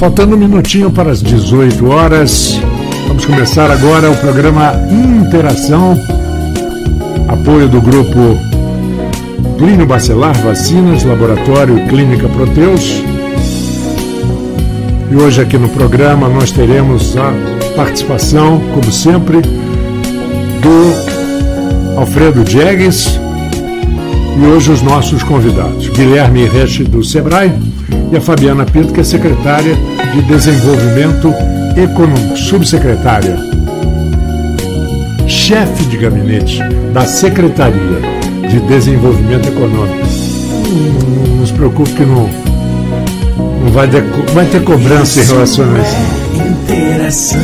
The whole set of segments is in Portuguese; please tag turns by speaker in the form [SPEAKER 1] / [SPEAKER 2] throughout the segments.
[SPEAKER 1] Faltando um minutinho para as 18 horas, vamos começar agora o programa Interação, apoio do grupo Plínio Bacelar Vacinas, Laboratório Clínica Proteus. E hoje aqui no programa nós teremos a participação, como sempre, do Alfredo Diegues e hoje os nossos convidados, Guilherme Reche do Sebrae e a Fabiana Pinto, que é secretária de Desenvolvimento Econômico, subsecretária, chefe de gabinete da Secretaria de Desenvolvimento Econômico. Não, não se preocupe que não, não vai, ter, vai ter cobrança em relação a isso.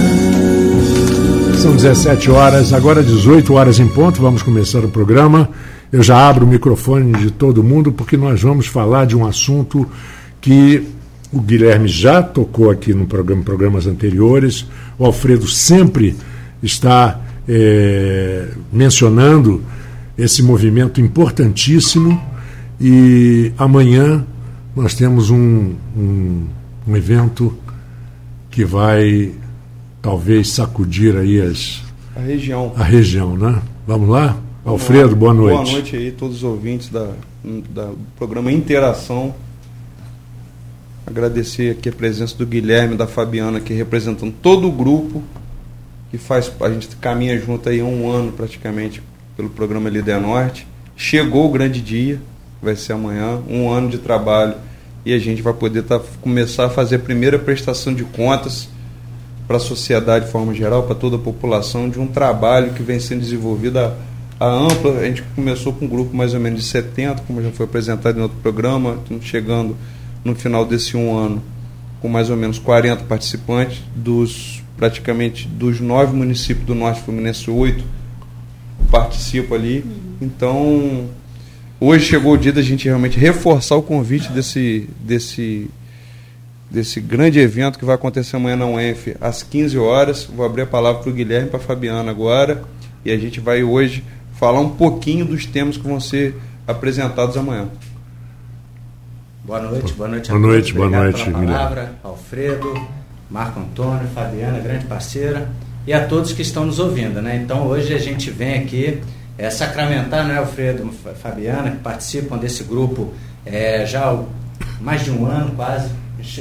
[SPEAKER 1] São 17 horas, agora 18 horas em ponto, vamos começar o programa. Eu já abro o microfone de todo mundo porque nós vamos falar de um assunto que o Guilherme já tocou aqui no programa, programas anteriores. O Alfredo sempre está é, mencionando esse movimento importantíssimo e amanhã nós temos um, um, um evento que vai talvez sacudir aí as,
[SPEAKER 2] a região.
[SPEAKER 1] A região, né? Vamos lá? Alfredo, boa noite.
[SPEAKER 2] Boa noite aí, todos os ouvintes da, da, do programa Interação. Agradecer aqui a presença do Guilherme, da Fabiana, aqui representando todo o grupo que faz. A gente caminha junto aí há um ano praticamente pelo programa Líder Norte. Chegou o grande dia, vai ser amanhã, um ano de trabalho e a gente vai poder tá, começar a fazer a primeira prestação de contas para a sociedade de forma geral, para toda a população, de um trabalho que vem sendo desenvolvido há a ampla, a gente começou com um grupo mais ou menos de 70, como já foi apresentado em outro programa, chegando no final desse um ano com mais ou menos 40 participantes, dos praticamente dos nove municípios do Norte Fluminense, oito participam ali. Então, hoje chegou o dia da gente realmente reforçar o convite desse, desse, desse grande evento que vai acontecer amanhã na UENF às 15 horas. Vou abrir a palavra para o Guilherme e para a Fabiana agora. E a gente vai hoje falar um pouquinho dos temas que vão ser apresentados amanhã.
[SPEAKER 3] Boa noite, boa noite
[SPEAKER 1] boa. Noite, boa noite,
[SPEAKER 3] pela palavra, Alfredo, Marco Antônio, Fabiana, grande parceira, e a todos que estão nos ouvindo. Né? Então hoje a gente vem aqui é, sacramentar, né, Alfredo, Fabiana, que participam desse grupo é, já há mais de um ano quase,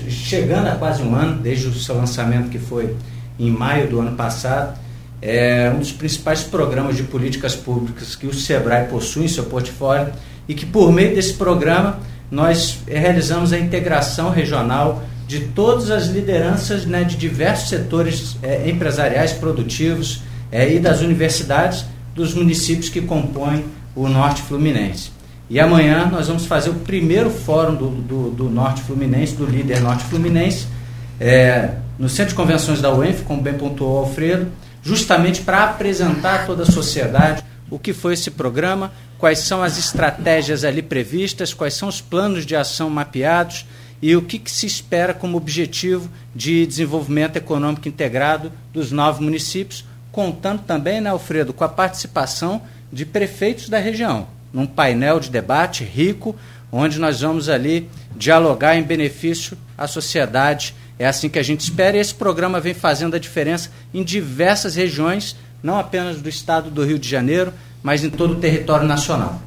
[SPEAKER 3] chegando a quase um ano, desde o seu lançamento que foi em maio do ano passado é um dos principais programas de políticas públicas que o SEBRAE possui em seu portfólio e que, por meio desse programa, nós realizamos a integração regional de todas as lideranças né, de diversos setores é, empresariais produtivos é, e das universidades dos municípios que compõem o Norte Fluminense. E amanhã nós vamos fazer o primeiro fórum do, do, do Norte Fluminense, do líder Norte Fluminense, é, no Centro de Convenções da UENF, como bem pontuou Alfredo, justamente para apresentar a toda a sociedade o que foi esse programa, quais são as estratégias ali previstas, quais são os planos de ação mapeados e o que, que se espera como objetivo de desenvolvimento econômico integrado dos nove municípios, contando também, né, Alfredo, com a participação de prefeitos da região, num painel de debate rico, onde nós vamos ali dialogar em benefício à sociedade. É assim que a gente espera e esse programa vem fazendo a diferença em diversas regiões, não apenas do estado do Rio de Janeiro, mas em todo o território nacional.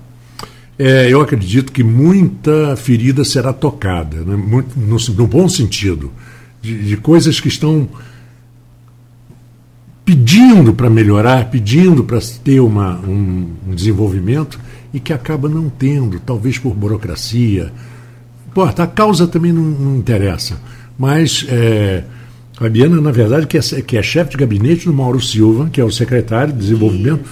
[SPEAKER 1] É, eu acredito que muita ferida será tocada, né? Muito, no, no, bom sentido, de, de coisas que estão pedindo para melhorar, pedindo para ter uma, um, um, desenvolvimento e que acaba não tendo, talvez por burocracia. Importa, a causa também não, não interessa. Mas é, Fabiana, na verdade, que é, que é chefe de gabinete do Mauro Silva, que é o secretário de desenvolvimento.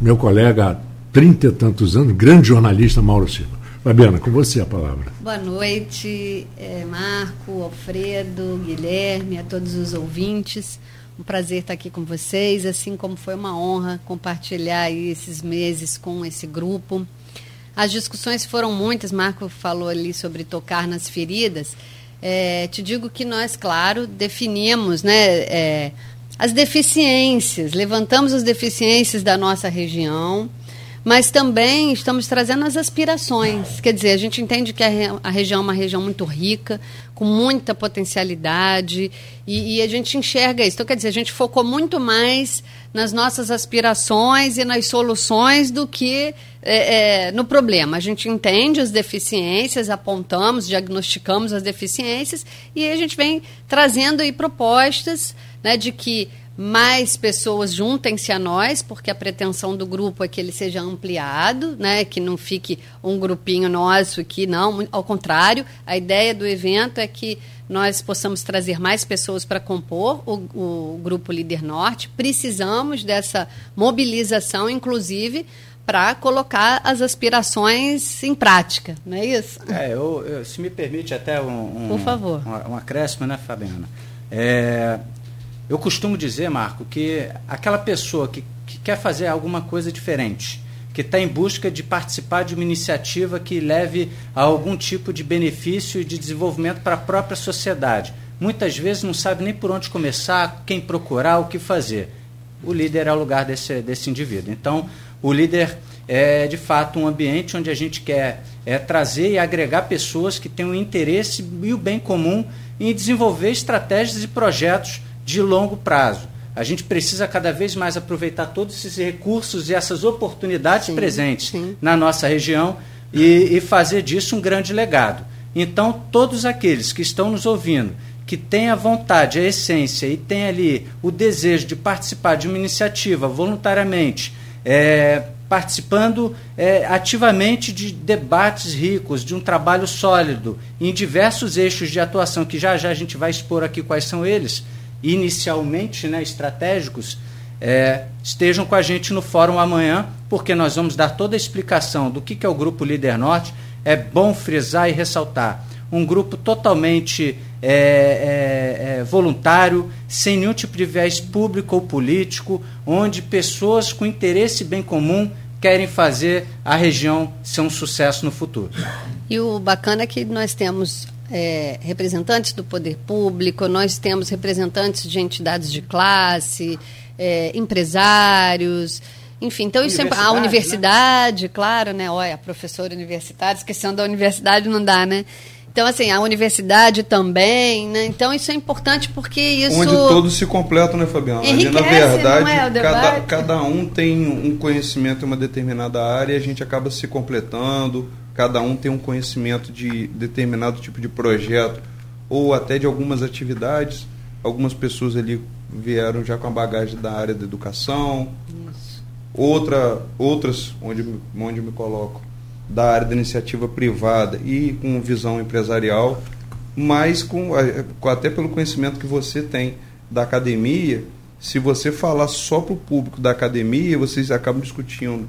[SPEAKER 1] Meu colega há trinta e tantos anos, grande jornalista Mauro Silva. Fabiana, com você a palavra.
[SPEAKER 4] Boa noite, é, Marco, Alfredo, Guilherme, a todos os ouvintes. Um prazer estar aqui com vocês, assim como foi uma honra compartilhar esses meses com esse grupo. As discussões foram muitas, Marco falou ali sobre tocar nas feridas. É, te digo que nós, claro, definimos né, é, as deficiências, levantamos as deficiências da nossa região, mas também estamos trazendo as aspirações. Quer dizer, a gente entende que a, re a região é uma região muito rica, com muita potencialidade, e, e, a gente enxerga isso. Então, quer dizer, a gente focou muito mais nas nossas aspirações e nas soluções do que é, é, no problema. A gente entende as deficiências, apontamos, diagnosticamos as deficiências, e a gente vem trazendo aí propostas né, de que mais pessoas juntem-se a nós, porque a pretensão do grupo é que ele seja ampliado, né, que não fique um grupinho nosso aqui, não, ao contrário, a ideia do evento é que nós possamos trazer mais pessoas para compor o, o Grupo Líder Norte. Precisamos dessa mobilização, inclusive, para colocar as aspirações em prática, não é isso?
[SPEAKER 3] É, eu, eu se me permite até um,
[SPEAKER 4] um, Por favor.
[SPEAKER 3] um, um acréscimo, né, Fabiana? É, eu costumo dizer, Marco, que aquela pessoa que, que quer fazer alguma coisa diferente, que está em busca de participar de uma iniciativa que leve a algum tipo de benefício e de desenvolvimento para a própria sociedade, muitas vezes não sabe nem por onde começar, quem procurar, o que fazer. O líder é o lugar desse, desse indivíduo. Então, o líder é de fato um ambiente onde a gente quer é, trazer e agregar pessoas que têm o interesse e o bem comum em desenvolver estratégias e projetos de longo prazo. A gente precisa cada vez mais aproveitar todos esses recursos e essas oportunidades sim, presentes sim. na nossa região e, e fazer disso um grande legado. Então, todos aqueles que estão nos ouvindo, que têm a vontade, a essência e têm ali o desejo de participar de uma iniciativa voluntariamente, é, participando é, ativamente de debates ricos, de um trabalho sólido em diversos eixos de atuação, que já já a gente vai expor aqui quais são eles inicialmente né, estratégicos, é, estejam com a gente no fórum amanhã, porque nós vamos dar toda a explicação do que, que é o Grupo Líder Norte. É bom frisar e ressaltar. Um grupo totalmente é, é, é, voluntário, sem nenhum tipo de viés público ou político, onde pessoas com interesse bem comum querem fazer a região ser um sucesso no futuro.
[SPEAKER 4] E o bacana é que nós temos é, representantes do poder público, nós temos representantes de entidades de classe, é, empresários, enfim, então isso é a universidade, né? claro, né? Olha, professor universitário, esquecendo da universidade não dá, né? Então, assim, a universidade também, né? Então, isso é importante porque isso.
[SPEAKER 2] Onde todos se completam, né, Fabiano?
[SPEAKER 4] Enriquece,
[SPEAKER 2] na verdade,
[SPEAKER 4] é
[SPEAKER 2] cada, cada um tem um conhecimento em uma determinada área e a gente acaba se completando, cada um tem um conhecimento de determinado tipo de projeto ou até de algumas atividades. Algumas pessoas ali vieram já com a bagagem da área da educação, Isso. outra, outras, onde, onde me coloco, da área da iniciativa privada e com visão empresarial, mas com, até pelo conhecimento que você tem da academia, se você falar só para o público da academia, vocês acabam discutindo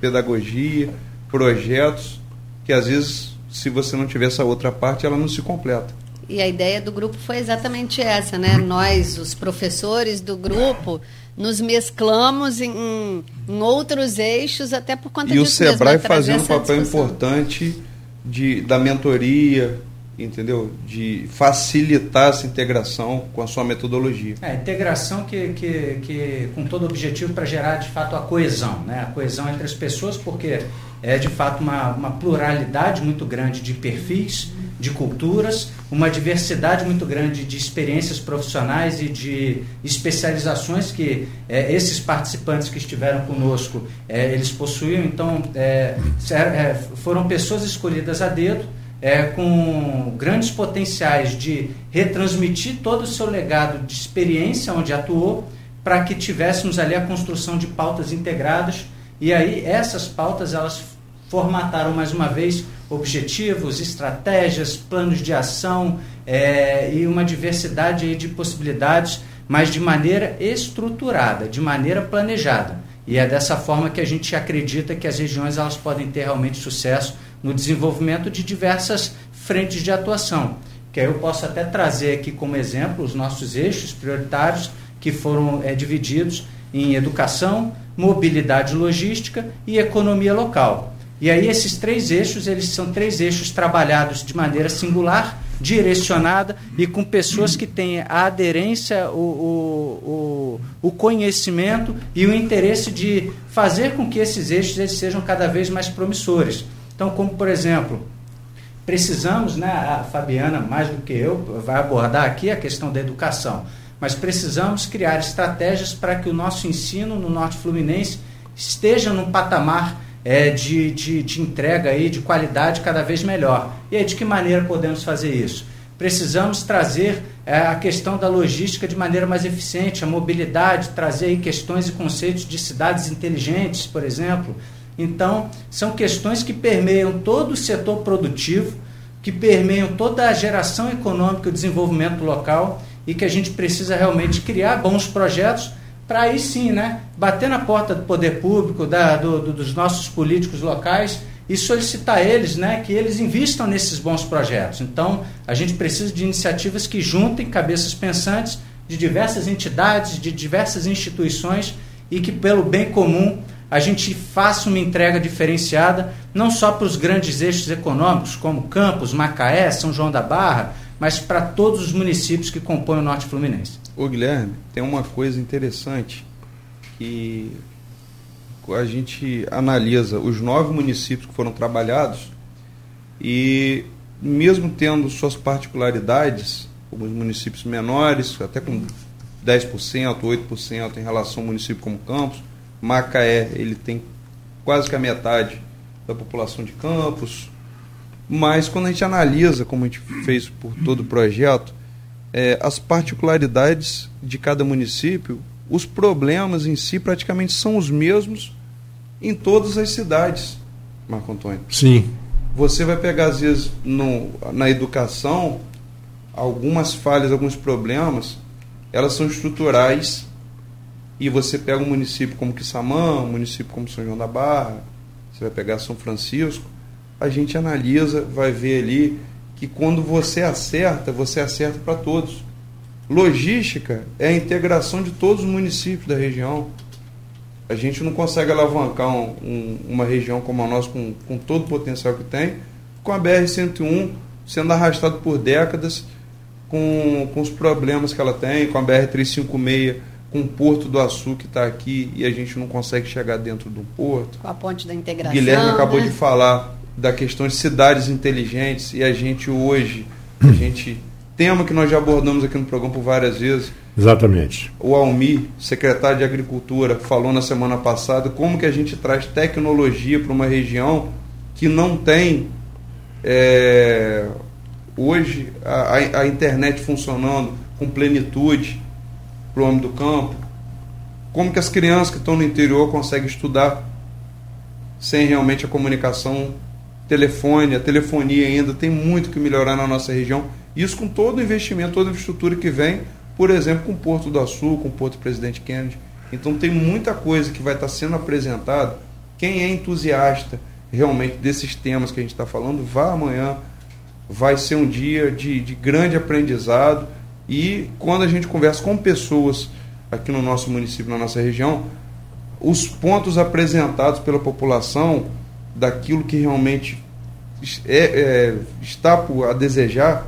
[SPEAKER 2] pedagogia, projetos, que às vezes, se você não tiver essa outra parte, ela não se completa.
[SPEAKER 4] E a ideia do grupo foi exatamente essa, né? Nós, os professores do grupo, nos mesclamos em, em outros eixos, até por conta
[SPEAKER 2] e
[SPEAKER 4] disso
[SPEAKER 2] E o Sebrae
[SPEAKER 4] mesmo,
[SPEAKER 2] fazendo um papel importante de, da mentoria, entendeu? De facilitar essa integração com a sua metodologia.
[SPEAKER 3] É, integração que, que, que com todo objetivo para gerar de fato a coesão, né? A coesão entre as pessoas, porque é de fato uma, uma pluralidade muito grande de perfis, de culturas, uma diversidade muito grande de experiências profissionais e de especializações que é, esses participantes que estiveram conosco é, eles possuíam. Então, é, é foram pessoas escolhidas a dedo é, com grandes potenciais de retransmitir todo o seu legado de experiência onde atuou, para que tivéssemos ali a construção de pautas integradas. E aí essas pautas elas formataram mais uma vez objetivos, estratégias, planos de ação é, e uma diversidade de possibilidades, mas de maneira estruturada, de maneira planejada. E é dessa forma que a gente acredita que as regiões elas podem ter realmente sucesso no desenvolvimento de diversas frentes de atuação. Que aí eu posso até trazer aqui como exemplo os nossos eixos prioritários que foram é, divididos em educação, mobilidade logística e economia local. E aí esses três eixos, eles são três eixos trabalhados de maneira singular, direcionada e com pessoas que têm a aderência, o, o, o, conhecimento e o interesse de fazer com que esses eixos eles sejam cada vez mais promissores. Então, como por exemplo, precisamos, né, a Fabiana, mais do que eu, vai abordar aqui a questão da educação, mas precisamos criar estratégias para que o nosso ensino no Norte Fluminense esteja num patamar é, de, de, de entrega aí, de qualidade cada vez melhor. E aí, de que maneira podemos fazer isso? Precisamos trazer é, a questão da logística de maneira mais eficiente, a mobilidade, trazer aí questões e conceitos de cidades inteligentes, por exemplo. Então, são questões que permeiam todo o setor produtivo, que permeiam toda a geração econômica e o desenvolvimento local e que a gente precisa realmente criar bons projetos para aí sim, né, bater na porta do poder público, da, do, do, dos nossos políticos locais e solicitar eles, né, que eles investam nesses bons projetos. Então, a gente precisa de iniciativas que juntem cabeças pensantes de diversas entidades, de diversas instituições e que pelo bem comum a gente faça uma entrega diferenciada, não só para os grandes eixos econômicos, como Campos, Macaé, São João da Barra, mas para todos os municípios que compõem o Norte Fluminense.
[SPEAKER 2] Ô Guilherme, tem uma coisa interessante que a gente analisa os nove municípios que foram trabalhados e mesmo tendo suas particularidades, os municípios menores, até com 10%, 8% em relação ao município como Campos, Macaé ele tem quase que a metade da população de Campos, mas quando a gente analisa, como a gente fez por todo o projeto, é, as particularidades de cada município, os problemas em si praticamente são os mesmos em todas as cidades, Marco Antônio.
[SPEAKER 1] Sim.
[SPEAKER 2] Você vai pegar, às vezes, no, na educação, algumas falhas, alguns problemas, elas são estruturais. E você pega um município como Quissamã, um município como São João da Barra, você vai pegar São Francisco, a gente analisa, vai ver ali que quando você acerta, você acerta para todos. Logística é a integração de todos os municípios da região. A gente não consegue alavancar um, um, uma região como a nossa, com, com todo o potencial que tem, com a BR-101 sendo arrastado por décadas, com, com os problemas que ela tem, com a BR-356, com o Porto do Açu que está aqui e a gente não consegue chegar dentro do porto.
[SPEAKER 4] Com a ponte da integração.
[SPEAKER 2] Guilherme acabou
[SPEAKER 4] né?
[SPEAKER 2] de falar da questão de cidades inteligentes e a gente hoje, a gente tema que nós já abordamos aqui no programa por várias vezes.
[SPEAKER 1] Exatamente.
[SPEAKER 2] O Almi, secretário de Agricultura, falou na semana passada como que a gente traz tecnologia para uma região que não tem é, hoje a, a, internet funcionando com plenitude para o homem do campo. Como que as crianças que estão no interior conseguem estudar sem realmente a comunicação telefone, a telefonia ainda tem muito que melhorar na nossa região. Isso com todo o investimento, toda a infraestrutura que vem, por exemplo, com o Porto do Açul, com o Porto Presidente Kennedy. Então tem muita coisa que vai estar sendo apresentada. Quem é entusiasta realmente desses temas que a gente está falando, vá amanhã. Vai ser um dia de, de grande aprendizado. E quando a gente conversa com pessoas aqui no nosso município, na nossa região, os pontos apresentados pela população daquilo que realmente é, é, está a desejar,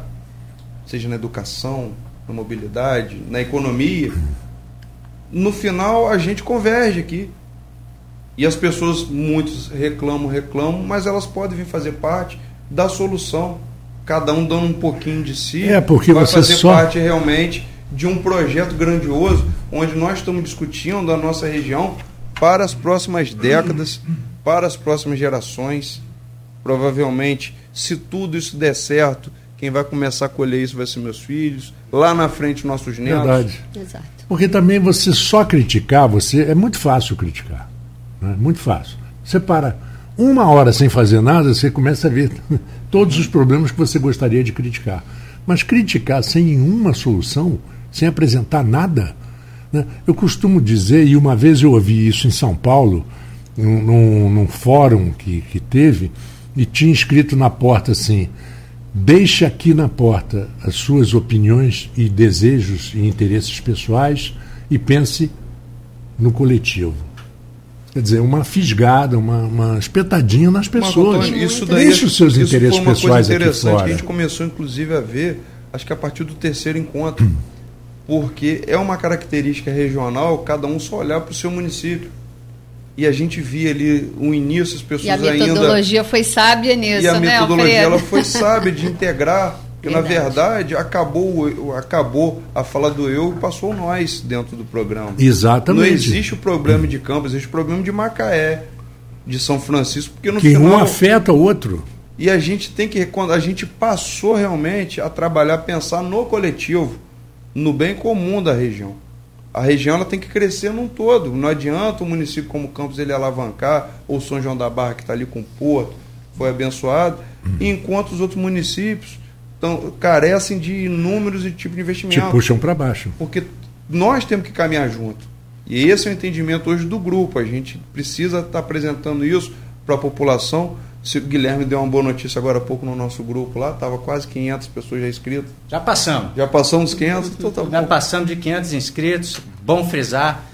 [SPEAKER 2] seja na educação, na mobilidade, na economia, no final a gente converge aqui. E as pessoas, muitos reclamam, reclamam, mas elas podem vir fazer parte da solução. Cada um dando um pouquinho de si.
[SPEAKER 1] É, porque
[SPEAKER 2] vai
[SPEAKER 1] você
[SPEAKER 2] fazer
[SPEAKER 1] só...
[SPEAKER 2] parte realmente de um projeto grandioso, onde nós estamos discutindo a nossa região para as próximas décadas, para as próximas gerações. Provavelmente, se tudo isso der certo, quem vai começar a colher isso vai ser meus filhos, lá na frente nossos netos.
[SPEAKER 1] Verdade.
[SPEAKER 4] Exato.
[SPEAKER 1] Porque também você só criticar, você é muito fácil criticar. Né? Muito fácil. Você para uma hora sem fazer nada, você começa a ver todos os problemas que você gostaria de criticar. Mas criticar sem nenhuma solução, sem apresentar nada, né? eu costumo dizer, e uma vez eu ouvi isso em São Paulo, num, num, fórum que, que teve, e tinha escrito na porta assim: deixe aqui na porta as suas opiniões e desejos e interesses pessoais e pense no coletivo. Quer dizer, uma fisgada, uma, uma espetadinha nas pessoas.
[SPEAKER 2] Antônio, isso daí,
[SPEAKER 1] Deixa os seus
[SPEAKER 2] isso
[SPEAKER 1] interesses
[SPEAKER 2] foi uma
[SPEAKER 1] pessoais
[SPEAKER 2] coisa
[SPEAKER 1] aqui
[SPEAKER 2] interessante
[SPEAKER 1] fora.
[SPEAKER 2] que a gente começou, inclusive, a ver, acho que a partir do terceiro encontro. Porque é uma característica regional, cada um só olhar para o seu município. E a gente via ali o início, as pessoas
[SPEAKER 4] E a
[SPEAKER 2] ainda.
[SPEAKER 4] metodologia foi sábia nisso,
[SPEAKER 2] E a
[SPEAKER 4] né,
[SPEAKER 2] metodologia
[SPEAKER 4] Alfredo?
[SPEAKER 2] ela foi sábia de integrar, porque na
[SPEAKER 4] Verdade.
[SPEAKER 2] verdade acabou, acabou a fala do eu e passou nós dentro do programa.
[SPEAKER 1] Exatamente.
[SPEAKER 2] Não existe o problema de Campos, existe o problema de Macaé, de São Francisco, porque no
[SPEAKER 1] que
[SPEAKER 2] final
[SPEAKER 1] um afeta o outro.
[SPEAKER 2] e a gente tem que quando a gente passou realmente a trabalhar, pensar no coletivo, no bem comum da região. A região ela tem que crescer num todo. Não adianta o município como Campos ele alavancar, ou São João da Barra que está ali com o Porto, foi abençoado, enquanto os outros municípios tão, carecem de inúmeros e tipos de
[SPEAKER 1] Te
[SPEAKER 2] investimento.
[SPEAKER 1] puxam para baixo.
[SPEAKER 2] Porque nós temos que caminhar junto. E esse é o entendimento hoje do grupo. A gente precisa estar apresentando isso para a população. Se o Guilherme deu uma boa notícia agora há pouco no nosso grupo lá, estava quase 500 pessoas já inscritas.
[SPEAKER 3] Já passamos.
[SPEAKER 2] Já passamos 500, então tá
[SPEAKER 3] Já passamos de 500 inscritos. Bom frisar.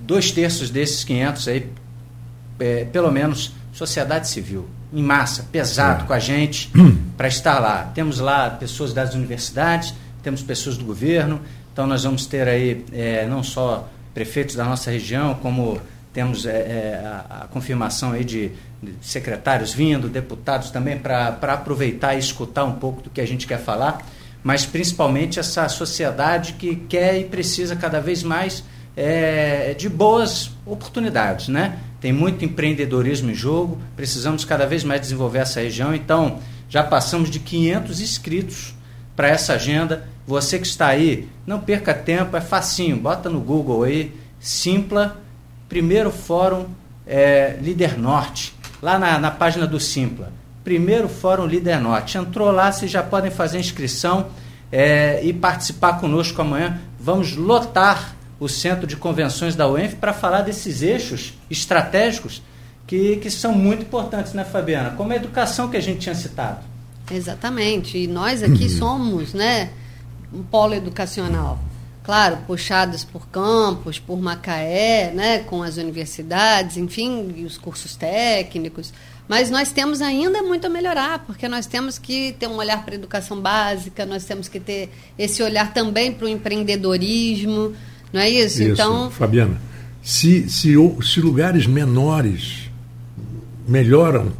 [SPEAKER 3] Dois terços desses 500 aí, é, pelo menos, sociedade civil, em massa, pesado
[SPEAKER 1] É.
[SPEAKER 3] com a gente, para estar lá. Temos lá pessoas das universidades, temos pessoas do governo, então nós vamos ter aí é, não só prefeitos da nossa região, como temos é, é, a, a confirmação aí de, de secretários vindo, deputados também, para aproveitar e escutar um pouco do que a gente quer falar, mas principalmente essa sociedade que quer e precisa cada vez mais é, de boas oportunidades, né? Tem muito empreendedorismo em jogo, precisamos cada vez mais desenvolver essa região, então já passamos de 500 inscritos para essa agenda. Você que está aí, não perca tempo, é facinho, bota no Google aí, Simpla, primeiro fórum é, Líder Norte, lá na, na página do Simpla. Primeiro Fórum Líder Norte. Entrou lá, vocês já podem fazer inscrição é, e participar conosco amanhã. Vamos lotar o Centro de Convenções da UENF para falar desses eixos estratégicos que, que são muito importantes, né, Fabiana? Como a educação que a gente tinha citado.
[SPEAKER 4] Exatamente. E nós aqui somos, né, um polo educacional. Claro, puxados por campos, por Macaé, né, com as universidades, enfim, e os cursos técnicos. Mas nós temos ainda muito a melhorar, porque nós temos que ter um olhar para a educação básica, nós temos que ter esse olhar também para o empreendedorismo, não é isso? Então,
[SPEAKER 1] Fabiana, se, se, se lugares menores melhoram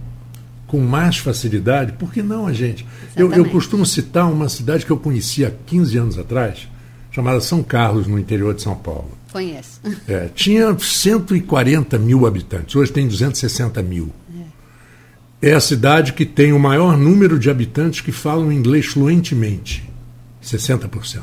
[SPEAKER 1] com mais facilidade, por que não a gente? Eu, eu costumo citar uma cidade que eu conheci há 15 anos atrás, chamada São Carlos, no interior de São Paulo.
[SPEAKER 4] conheço.
[SPEAKER 1] É, tinha 140 mil habitantes, hoje tem 260 mil. É a cidade que tem o maior número de habitantes que falam inglês fluentemente 60%.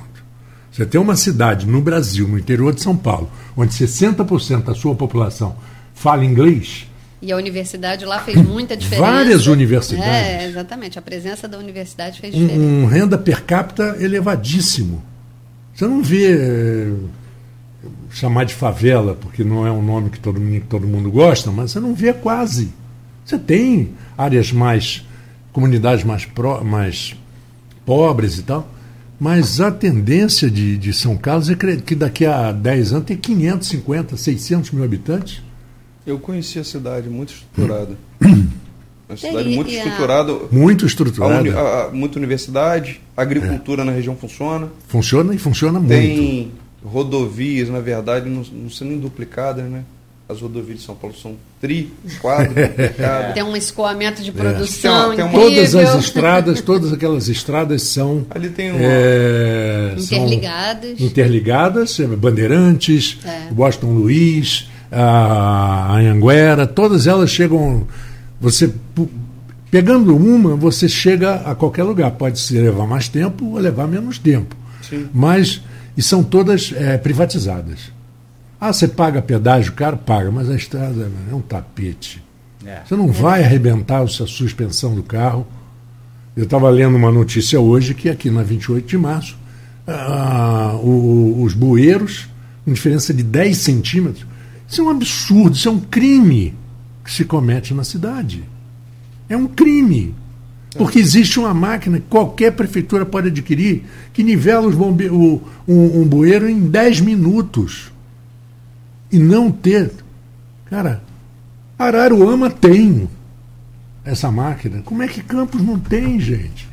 [SPEAKER 1] Você tem uma cidade no Brasil, no interior de São Paulo, onde 60% da sua população fala inglês,
[SPEAKER 4] E a universidade lá fez muita diferença.
[SPEAKER 1] Várias universidades.
[SPEAKER 4] É, exatamente. A presença da universidade fez diferença.
[SPEAKER 1] um, um renda per capita elevadíssimo. Você não vê eh, chamar de favela, porque não é um nome que todo, mundo- que todo mundo gosta, mas você não vê quase. Você tem áreas mais, comunidades mais, pró, mais pobres e tal, mas a tendência de, de São Carlos é que daqui a 10 anos tem 550, 600 mil habitantes.
[SPEAKER 2] Eu conheci a cidade muito estruturada. Uma cidade muito estruturada.
[SPEAKER 1] Muito
[SPEAKER 2] A
[SPEAKER 1] estruturada.
[SPEAKER 2] uni- a- a- muita universidade, a agricultura na região funciona.
[SPEAKER 1] Funciona e funciona muito.
[SPEAKER 2] Tem rodovias, na verdade, não, não são nem duplicadas, né? As rodovias de São Paulo são tri, quadro.
[SPEAKER 4] Tem um escoamento de
[SPEAKER 1] É.
[SPEAKER 4] produção
[SPEAKER 2] Tem uma- tem uma-
[SPEAKER 1] Todas as estradas, todas aquelas estradas são,
[SPEAKER 2] Ali tem uma.
[SPEAKER 1] é, são
[SPEAKER 4] Interligadas.
[SPEAKER 1] interligadas, é, Bandeirantes,
[SPEAKER 4] É.
[SPEAKER 1] Washington Luiz, a Anhanguera, todas elas chegam. Você pegando uma, você chega a qualquer lugar. Pode se levar mais tempo ou levar menos tempo.
[SPEAKER 2] Sim.
[SPEAKER 1] Mas e são todas é, privatizadas. Ah, você paga pedágio caro? Paga, mas a estrada é um tapete.
[SPEAKER 3] É.
[SPEAKER 1] Você não vai arrebentar a sua suspensão do carro. Eu estava lendo uma notícia hoje que aqui na 28 de março, ah, o- os bueiros, com diferença de 10 centímetros, isso é um absurdo, isso é um crime que se comete na cidade. É um crime. Porque existe uma máquina que qualquer prefeitura pode adquirir que nivela os bombe o, um, um bueiro em 10 minutos. E não ter. Cara, Araruama tem essa máquina. Como é que Campos não tem, gente?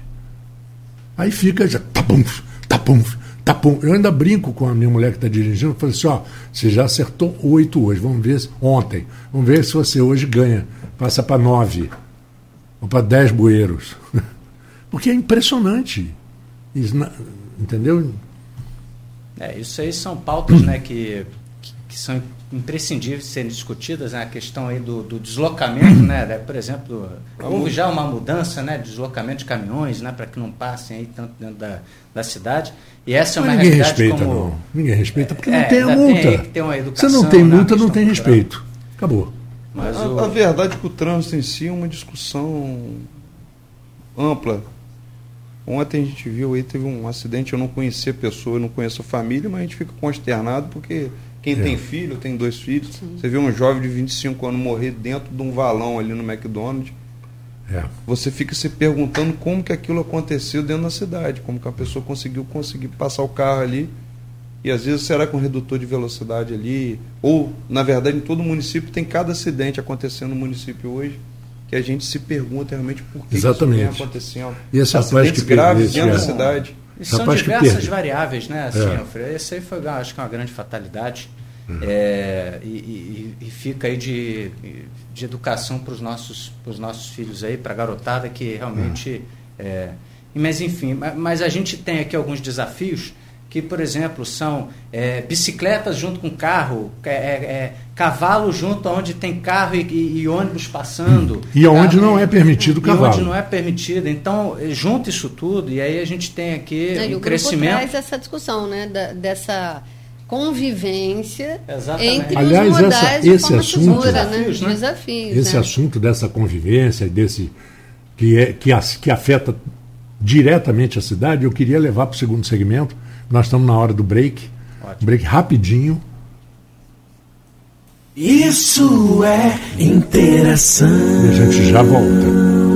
[SPEAKER 1] Aí fica já, tapum, tapum, tapum. Eu ainda brinco com a minha mulher que está dirigindo, falei assim, ó, você já acertou oito hoje, vamos ver se, ontem, vamos ver se você hoje ganha, passa para nove, ou para dez bueiros. Porque é impressionante. Isso, entendeu?
[SPEAKER 3] É, isso aí são pautas né, que, que, são imprescindíveis de serem discutidas, né? a questão aí do, do deslocamento, né? por exemplo, houve já uma mudança né, de deslocamento de caminhões, né, para que não passem aí tanto dentro da, da cidade. E essa é uma
[SPEAKER 1] ninguém
[SPEAKER 3] realidade
[SPEAKER 1] respeita,
[SPEAKER 3] como...
[SPEAKER 1] não. Ninguém respeita, porque
[SPEAKER 3] É,
[SPEAKER 1] não tem a multa.
[SPEAKER 3] tem uma educação,
[SPEAKER 1] Você não tem
[SPEAKER 3] né,
[SPEAKER 1] multa, não tem
[SPEAKER 3] cultural.
[SPEAKER 1] respeito. Acabou.
[SPEAKER 3] Mas
[SPEAKER 2] a,
[SPEAKER 3] o-
[SPEAKER 2] a verdade é que o trânsito em si é uma discussão ampla. Ontem a gente viu aí, teve um acidente, eu não conhecia a pessoa, eu não conheço a família, mas a gente fica consternado porque quem
[SPEAKER 1] É.
[SPEAKER 2] tem filho, tem dois filhos. Você vê um jovem de 25 anos morrer dentro de um valão ali no McDonald's.
[SPEAKER 1] É.
[SPEAKER 2] Você fica se perguntando como que aquilo aconteceu dentro da cidade, como que a pessoa conseguiu conseguir passar o carro ali. E às vezes será com redutor de velocidade ali, ou na verdade em todo município tem cada acidente acontecendo no município hoje, que a gente se pergunta realmente por que, que isso
[SPEAKER 1] Exatamente.
[SPEAKER 2] vem acontecendo.
[SPEAKER 1] E esse rapaz
[SPEAKER 2] Acidentes
[SPEAKER 1] que fez
[SPEAKER 2] graves
[SPEAKER 1] isso,
[SPEAKER 2] dentro da
[SPEAKER 1] é.
[SPEAKER 2] cidade.
[SPEAKER 3] E são diversas variáveis, né? Assim,
[SPEAKER 1] É.
[SPEAKER 3] Alfredo? Esse aí foi, acho que uma grande fatalidade. É, e, e- e fica aí de, de educação para os nossos, pros nossos filhos aí, para a garotada que realmente. É, mas enfim, ma- mas a gente tem aqui alguns desafios que, por exemplo, são é, bicicletas junto com carro, é, é, é, cavalo junto onde tem carro e, e- e ônibus passando.
[SPEAKER 1] E onde
[SPEAKER 3] Carro-
[SPEAKER 1] não é permitido
[SPEAKER 3] e
[SPEAKER 1] cavalo.
[SPEAKER 3] onde não é permitido. Então, eh, junta isso tudo e aí a gente tem aqui
[SPEAKER 4] e
[SPEAKER 3] um
[SPEAKER 4] o grupo
[SPEAKER 3] crescimento.
[SPEAKER 4] traz essa discussão, né? da- dessa convivência
[SPEAKER 3] Exatamente.
[SPEAKER 4] entre
[SPEAKER 1] Aliás,
[SPEAKER 4] os modais
[SPEAKER 1] essa- esse assunto-
[SPEAKER 4] segura,
[SPEAKER 3] Desafios,
[SPEAKER 4] né?
[SPEAKER 3] né?
[SPEAKER 4] Desafios.
[SPEAKER 1] Esse
[SPEAKER 4] né?
[SPEAKER 1] assunto dessa convivência, desse que, é, que, as- que afeta diretamente a cidade, eu queria levar para o segundo segmento. Nós estamos na hora do break.
[SPEAKER 3] Ótimo.
[SPEAKER 1] Break rapidinho.
[SPEAKER 5] Isso é interação.
[SPEAKER 1] E a gente já volta.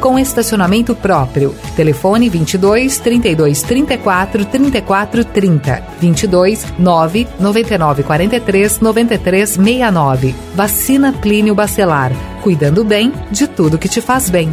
[SPEAKER 6] com estacionamento próprio. Telefone 22 32 34 34 30. 22 9 99 43 93 69. Vacina Plínio Bacelar. Cuidando bem de tudo que te faz bem.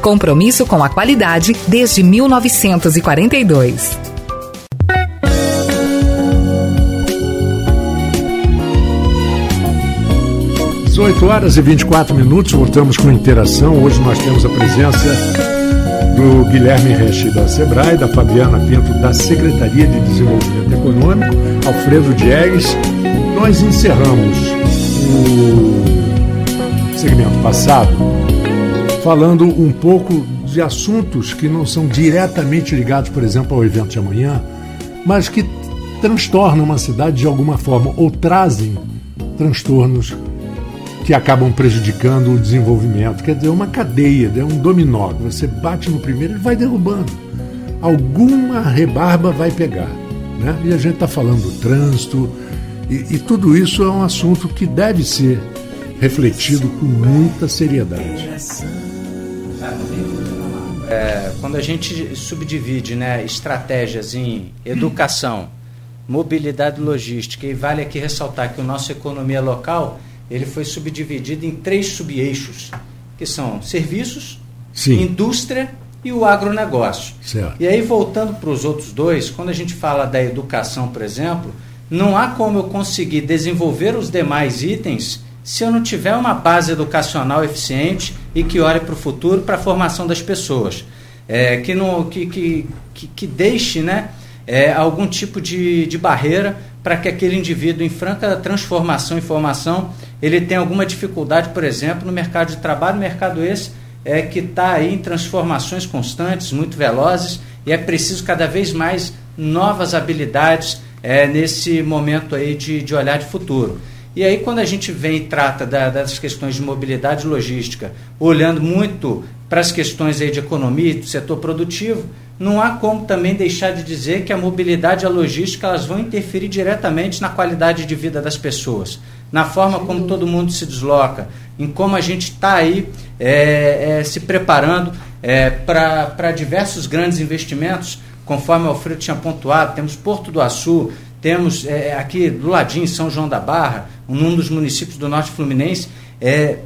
[SPEAKER 6] compromisso com a qualidade desde 1942.
[SPEAKER 1] 18 horas e 24 minutos, voltamos com interação. Hoje nós temos a presença do Guilherme Reche da Sebrae, da Fabiana Pinto da Secretaria de Desenvolvimento Econômico, Alfredo Diegues. Nós encerramos o segmento passado falando um pouco de assuntos que não são diretamente ligados, por exemplo, ao evento de amanhã, mas que transtornam uma cidade de alguma forma ou trazem transtornos que acabam prejudicando o desenvolvimento. Quer dizer, uma cadeia, é um dominó. Você bate no primeiro e vai derrubando. Alguma rebarba vai pegar. Né? E a gente está falando do trânsito E, e tudo isso é um assunto que deve ser refletido com muita seriedade.
[SPEAKER 3] É, quando a gente subdivide né, estratégias em educação, mobilidade e logística, e vale aqui ressaltar que o nosso economia local ele foi subdividido em três subeixos, que são serviços,
[SPEAKER 1] Sim.
[SPEAKER 3] indústria e o agronegócio.
[SPEAKER 1] Certo.
[SPEAKER 3] E aí, voltando para os outros dois, quando a gente fala da educação, por exemplo, não há como eu conseguir desenvolver os demais itens se eu não tiver uma base educacional eficiente e que olhe para o futuro, para a formação das pessoas. É, que, não, que, que, que, que deixe né, é, algum tipo de, de barreira para que aquele indivíduo em franca transformação e formação ele tenha alguma dificuldade, por exemplo, no mercado de trabalho, mercado esse é que está aí em transformações constantes, muito velozes, e é preciso cada vez mais novas habilidades é, nesse momento aí de, de olhar de futuro. E aí, quando a gente vem e trata da, das questões de mobilidade e logística, olhando muito para as questões aí de economia, do setor produtivo, não há como também deixar de dizer que a mobilidade e a logística elas vão interferir diretamente na qualidade de vida das pessoas, na forma como todo mundo se desloca, em como a gente está aí é, é, se preparando é, para diversos grandes investimentos, conforme o Alfredo tinha pontuado, temos Porto do Açu, temos é, aqui do ladinho São João da Barra, um dos municípios do Norte Fluminense, é,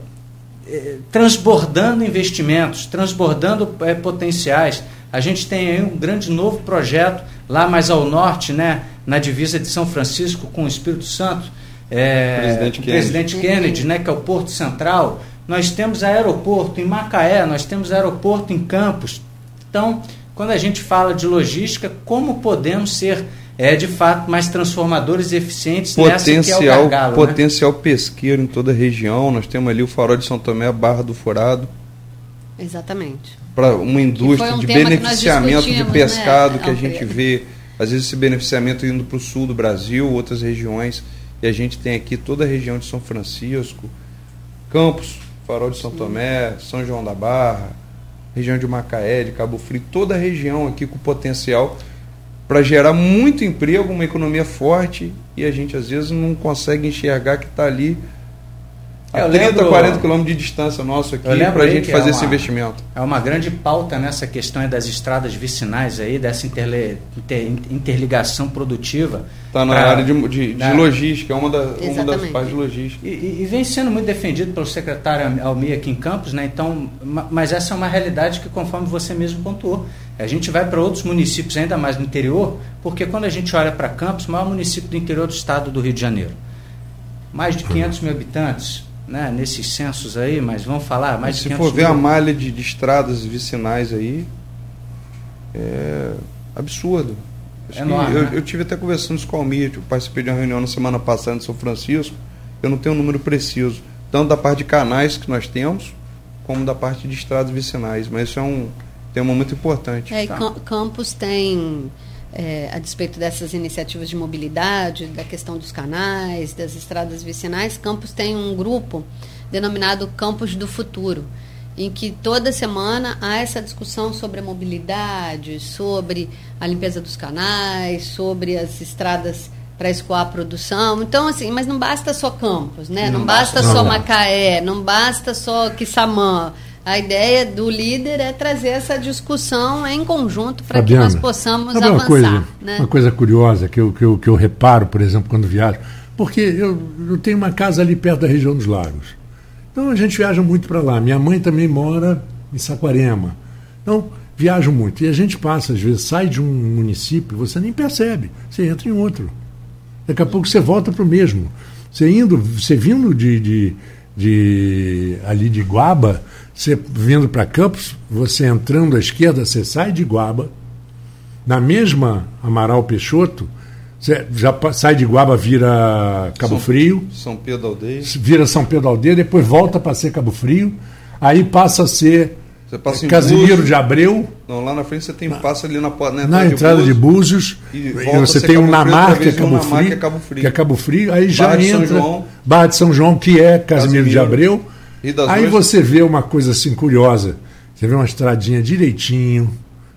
[SPEAKER 3] é, transbordando investimentos, transbordando é, potenciais. A gente tem aí um grande novo projeto lá mais ao norte, né, na divisa de São Francisco com o Espírito Santo, é,
[SPEAKER 2] Presidente Kennedy.
[SPEAKER 3] presidente Kennedy, né, que é o Porto Central. Nós temos aeroporto em Macaé, nós temos aeroporto em Campos. Então, quando a gente fala de logística, como podemos ser é, de fato mais transformadores e eficientes nessa que é o
[SPEAKER 2] Potencial,
[SPEAKER 3] gargalo, né?
[SPEAKER 2] potencial pesqueiro em toda a região. Nós temos ali o Farol de São Tomé, a Barra do Furado,
[SPEAKER 4] Exatamente.
[SPEAKER 2] para uma indústria
[SPEAKER 4] um
[SPEAKER 2] de beneficiamento de
[SPEAKER 4] discutimos,
[SPEAKER 2] pescado
[SPEAKER 4] né,
[SPEAKER 2] que a gente vê, às vezes esse beneficiamento indo para o sul do Brasil, outras regiões, e a gente tem aqui toda a região de São Francisco, Campos, Farol de São Tomé, São João da Barra, região de Macaé, de Cabo Frio, toda a região aqui com potencial para gerar muito emprego, uma economia forte, e a gente às vezes não consegue enxergar que está ali a
[SPEAKER 3] Eu
[SPEAKER 2] 30,
[SPEAKER 3] lembro-
[SPEAKER 2] 40 quilômetros de distância nosso aqui para a gente fazer
[SPEAKER 3] é
[SPEAKER 2] esse
[SPEAKER 3] uma-
[SPEAKER 2] investimento.
[SPEAKER 3] É uma grande pauta nessa questão aí das estradas vicinais aí, dessa interle- inter- interligação produtiva.
[SPEAKER 2] Está na
[SPEAKER 3] pra-
[SPEAKER 2] área de, de- de
[SPEAKER 3] na-
[SPEAKER 2] logística, é uma, da- uma das partes de logística.
[SPEAKER 3] E, e- e vem sendo muito defendido pelo secretário Almi aqui em Campos, né? Então, ma- mas essa é uma realidade que, conforme você mesmo pontuou, a gente vai para outros municípios ainda mais no interior, porque quando a gente olha para Campos, o maior município do interior do estado do Rio de Janeiro, mais de 500 mil habitantes, né? Nesses censos aí, mas vamos falar mais de
[SPEAKER 2] Se
[SPEAKER 3] 500
[SPEAKER 2] for ver
[SPEAKER 3] mil.
[SPEAKER 2] a malha de, de estradas vicinais aí, é absurdo. Que
[SPEAKER 3] Enorme,
[SPEAKER 2] eu,
[SPEAKER 3] né?
[SPEAKER 2] eu tive até conversando isso com o Almir, eu participei de uma reunião na semana passada em São Francisco, eu não tenho um número preciso, tanto da parte de canais que nós temos, como da parte de estradas vicinais, mas isso é um tema muito importante.
[SPEAKER 4] É,
[SPEAKER 3] Tá.
[SPEAKER 4] Cam- Campos tem, é, a despeito dessas iniciativas de mobilidade, da questão dos canais, das estradas vicinais, Campos tem um grupo denominado Campos do Futuro, em que toda semana há essa discussão sobre a mobilidade, sobre a limpeza dos canais, sobre as estradas para escoar a produção. Então, assim, mas não basta só Campos, né? Não,
[SPEAKER 3] Não
[SPEAKER 4] basta,
[SPEAKER 3] basta
[SPEAKER 4] só
[SPEAKER 1] só.
[SPEAKER 4] Macaé, não basta só Quissamã. A ideia do líder é trazer essa discussão em conjunto para que nós possamos
[SPEAKER 1] sabe
[SPEAKER 4] avançar.
[SPEAKER 1] uma coisa,
[SPEAKER 4] né?
[SPEAKER 1] uma coisa curiosa que eu, que, eu, que eu reparo, por exemplo, quando viajo, porque eu, eu tenho uma casa ali perto da região dos lagos. Então a gente viaja muito para lá. Minha mãe também mora em Saquarema. Então, viajo muito. E a gente passa, às vezes, sai de um município, você nem percebe, você entra em outro. Daqui a pouco você volta para o mesmo. Você indo, você vindo de, de, de ali de Guaba, você vindo para Campos, você entrando à esquerda, você sai de Guaba, na mesma Amaral Peixoto, você já sai de Guaba, vira Cabo
[SPEAKER 2] São-
[SPEAKER 1] Frio,
[SPEAKER 2] São Pedro Aldeia.
[SPEAKER 1] vira São Pedro Aldeia, depois volta para ser Cabo Frio, aí passa a ser
[SPEAKER 2] Você passa em
[SPEAKER 1] Casimiro
[SPEAKER 2] Búzios.
[SPEAKER 1] de Abreu,
[SPEAKER 2] Não, lá na frente você tem passa ali na, na
[SPEAKER 1] na entrada de Búzios,
[SPEAKER 2] E
[SPEAKER 1] e
[SPEAKER 2] volta a
[SPEAKER 1] você tem um Namar, que é Cabo
[SPEAKER 2] Namar,
[SPEAKER 1] Frio,
[SPEAKER 2] que é Cabo Frio.
[SPEAKER 1] que é Cabo Frio, aí já
[SPEAKER 2] Barra de São
[SPEAKER 1] entra
[SPEAKER 2] João.
[SPEAKER 1] Barra de São João, que é Casimiro, de
[SPEAKER 2] Casimiro.
[SPEAKER 1] Abreu.
[SPEAKER 2] Rio das
[SPEAKER 1] Aí você vê uma coisa assim curiosa, você vê uma estradinha direitinho,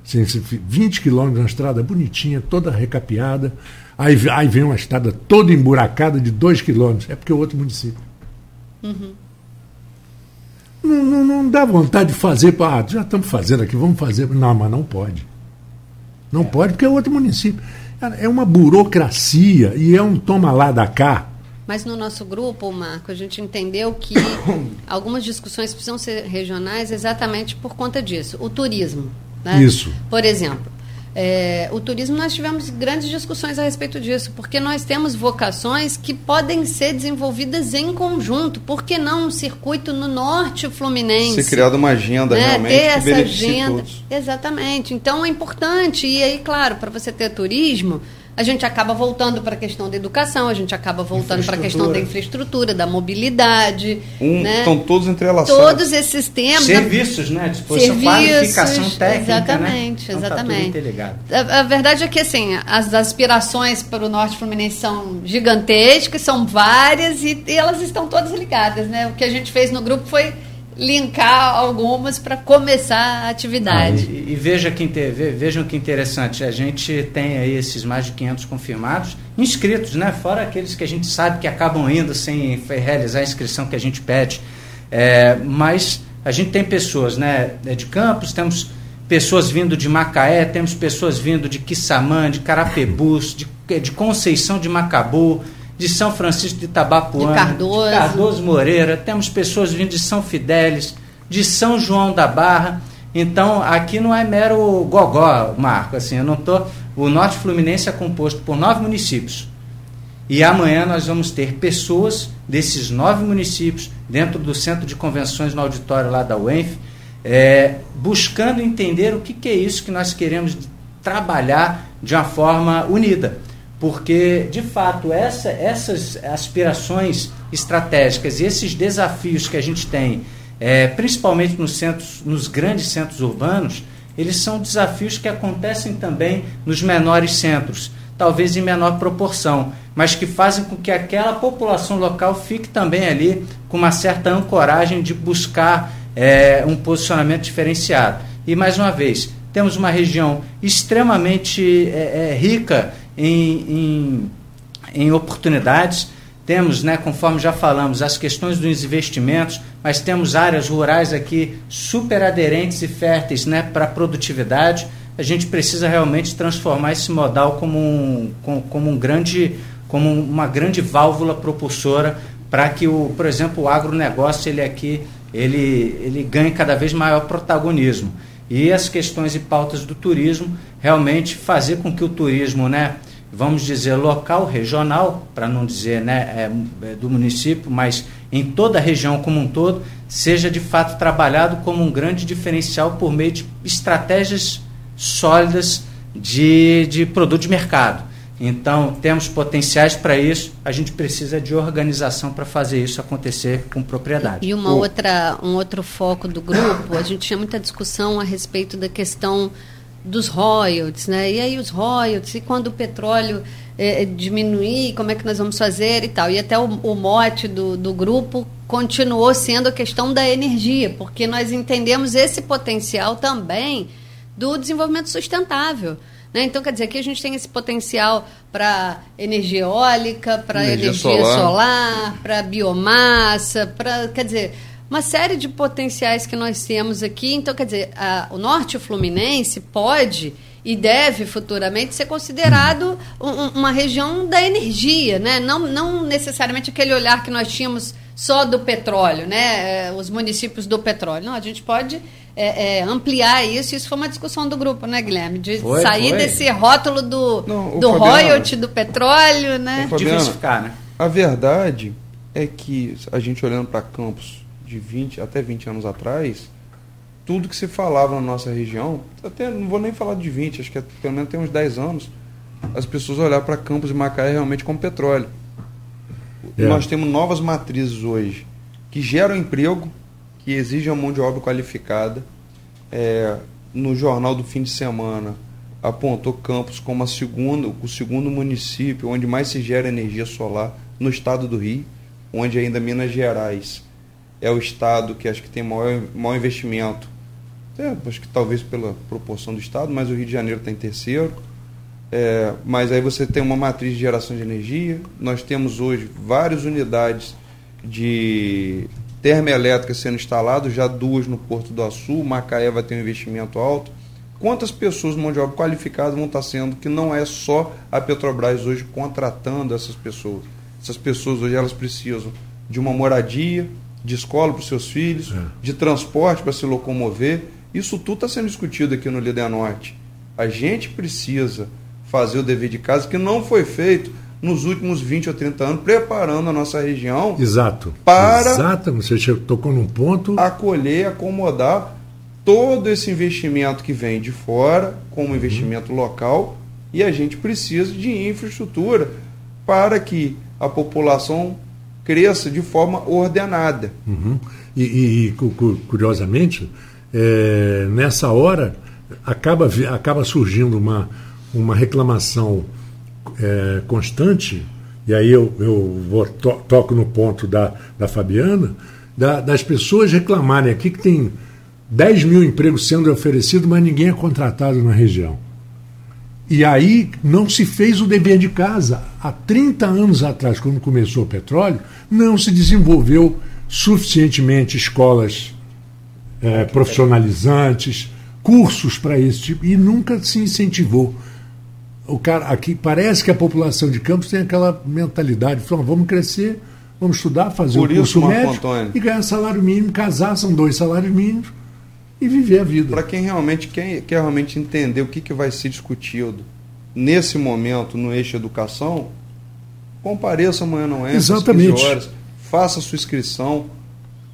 [SPEAKER 1] assim, 20 quilômetros, uma estrada bonitinha, toda recapeada. Aí, aí vem uma estrada toda emburacada de dois quilômetros. É porque é outro município. Uhum. Não, não, não, dá vontade de fazer. Ah, já estamos fazendo aqui, vamos fazer. Não, mas não pode. Não é. pode, porque é outro município. É uma burocracia e é um toma lá da cá.
[SPEAKER 4] Mas no nosso grupo, Marco, a gente entendeu que algumas discussões precisam ser regionais exatamente por conta disso. O turismo. Né?
[SPEAKER 1] Isso.
[SPEAKER 4] Por exemplo, é, o turismo nós tivemos grandes discussões a respeito disso, porque nós temos vocações que podem ser desenvolvidas em conjunto. Por que não um circuito no norte fluminense?
[SPEAKER 2] Ser criada uma agenda né? realmente
[SPEAKER 4] ter essa agenda. Todos. Exatamente. Então é importante. E aí, claro, para você ter turismo, a gente acaba voltando para a questão da educação, a gente acaba voltando para a questão da infraestrutura, da mobilidade.
[SPEAKER 2] Um,
[SPEAKER 4] né?
[SPEAKER 2] Estão todos entrelaçados.
[SPEAKER 4] Todos esses temas.
[SPEAKER 3] Serviços, né? Disposição, qualificação técnica.
[SPEAKER 4] Exatamente,
[SPEAKER 3] né?
[SPEAKER 4] exatamente. Então, tá a, a, verdade é que assim, as aspirações para o Norte Fluminense são gigantescas, são várias e, e elas estão todas ligadas. Né? O que a gente fez no grupo foi linkar algumas para começar a atividade.
[SPEAKER 3] Ah, e, e, veja que, vejam que interessante, a gente tem aí esses mais de 500 confirmados, inscritos, né? fora aqueles que a gente sabe que acabam indo sem realizar a inscrição que a gente pede. É, mas a gente tem pessoas né, de Campos, temos pessoas vindo de Macaé, temos pessoas vindo de Quissamã, de Carapebus, de, de Conceição de Macabu, de São Francisco de Itabapuana,
[SPEAKER 4] de Cardoso.
[SPEAKER 3] de Cardoso Moreira, temos pessoas vindo de São Fidélis, de São João da Barra. Então, aqui não é mero gogó, Marco. Assim, eu não tô. O Norte Fluminense é composto por nove municípios. E amanhã nós vamos ter pessoas desses nove municípios dentro do centro de convenções no auditório lá da UENF, é, buscando entender o que, que é isso que nós queremos trabalhar de uma forma unida porque de fato essa, essas aspirações estratégicas e esses desafios que a gente tem, é, principalmente nos centros, nos grandes centros urbanos, eles são desafios que acontecem também nos menores centros, talvez em menor proporção, mas que fazem com que aquela população local fique também ali com uma certa ancoragem de buscar é, um posicionamento diferenciado. E mais uma vez, temos uma região extremamente é, é, rica em, em, em oportunidades. Temos, né, conforme já falamos, as questões dos investimentos, mas temos áreas rurais aqui super aderentes e férteis né, para produtividade. A gente precisa realmente transformar esse modal como um, como, como um grande, como uma grande válvula propulsora para que, o, por exemplo, o agronegócio ele aqui ele, ele ganhe cada vez maior protagonismo. E as questões e pautas do turismo realmente fazer com que o turismo, né, vamos dizer, local, regional, para não dizer né, é, é, do município, mas em toda a região como um todo, seja de fato trabalhado como um grande diferencial por meio de estratégias sólidas de, de produto de mercado. Então, temos potenciais para isso, a gente precisa de organização para fazer isso acontecer com propriedade.
[SPEAKER 4] E uma outra, um outro foco do grupo, a gente tinha muita discussão a respeito da questão dos royalties, né? E aí os royalties, e quando o petróleo é, diminuir, como é que nós vamos fazer e tal. E até o, o mote do, do grupo continuou sendo a questão da energia, porque nós entendemos esse potencial também do desenvolvimento sustentável. Né? Então, quer dizer, aqui a gente tem esse potencial para energia eólica, para energia, energia, solar, solar para biomassa, para. Quer dizer, uma série de potenciais que nós temos aqui. Então, quer dizer, a, o norte fluminense pode e deve futuramente ser considerado um, uma região da energia, né? não, não necessariamente aquele olhar que nós tínhamos só do petróleo, né? É, os municípios do petróleo. Não, a gente pode é, é, ampliar isso. Isso foi uma discussão do grupo, né, Guilherme? De foi, sair foi. desse rótulo do, Não, do royalty do petróleo, né?
[SPEAKER 2] Diversificar, né? A verdade é que a gente olhando para campos de 20 até 20 anos atrás, tudo que se falava na nossa região, até não vou nem falar de 20, acho que é, pelo menos tem uns 10 anos, as pessoas olhavam para Campos e Macaé realmente como petróleo. É. Nós temos novas matrizes hoje que geram emprego, que exigem a mão de obra qualificada. É, no jornal do fim de semana apontou Campos como a segunda, o segundo município onde mais se gera energia solar no estado do Rio, onde ainda Minas Gerais é o estado que acho que tem maior, maior investimento. É, acho que talvez pela proporção do estado, mas o Rio de Janeiro está em terceiro. É, mas aí você tem uma matriz de geração de energia. Nós temos hoje várias unidades de termoelétrica sendo instaladas, já duas no Porto do Açu, Macaé vai ter um investimento alto. Quantas pessoas mão de obra qualificadas vão estar sendo que não é só a Petrobras hoje contratando essas pessoas. Essas pessoas hoje elas precisam de uma moradia, de escola para os seus filhos, é. de transporte para se locomover. Isso tudo está sendo discutido aqui no Líder Norte. A gente precisa fazer o dever de casa que não foi feito nos últimos 20 ou 30 anos, preparando a nossa região
[SPEAKER 1] Exato.
[SPEAKER 2] para
[SPEAKER 1] Exato. Você tocou num ponto.
[SPEAKER 2] acolher, acomodar todo esse investimento que vem de fora, como investimento uhum. local, e a gente precisa de infraestrutura para que a população cresça de forma ordenada.
[SPEAKER 1] Uhum. E, e, e, curiosamente, é, nessa hora acaba, acaba surgindo uma, uma reclamação é, constante, e aí eu, eu vou to, toco no ponto da, da Fabiana, da, das pessoas reclamarem aqui que tem 10 mil empregos sendo oferecidos, mas ninguém é contratado na região. E aí não se fez o dever de casa. Há 30 anos atrás, quando começou o petróleo, não se desenvolveu suficientemente escolas é, profissionalizantes, cursos para esse tipo, e nunca se incentivou o cara aqui parece que a população de Campos tem aquela mentalidade, fala, vamos crescer, vamos estudar, fazer Por um curso médico Antônio. e ganhar salário mínimo, casar, são dois salários mínimos e viver a vida.
[SPEAKER 2] Para quem realmente quer, quer realmente entender o que, que vai ser discutido nesse momento no eixo educação, compareça amanhã não é
[SPEAKER 1] Exatamente.
[SPEAKER 2] horas, faça a sua inscrição.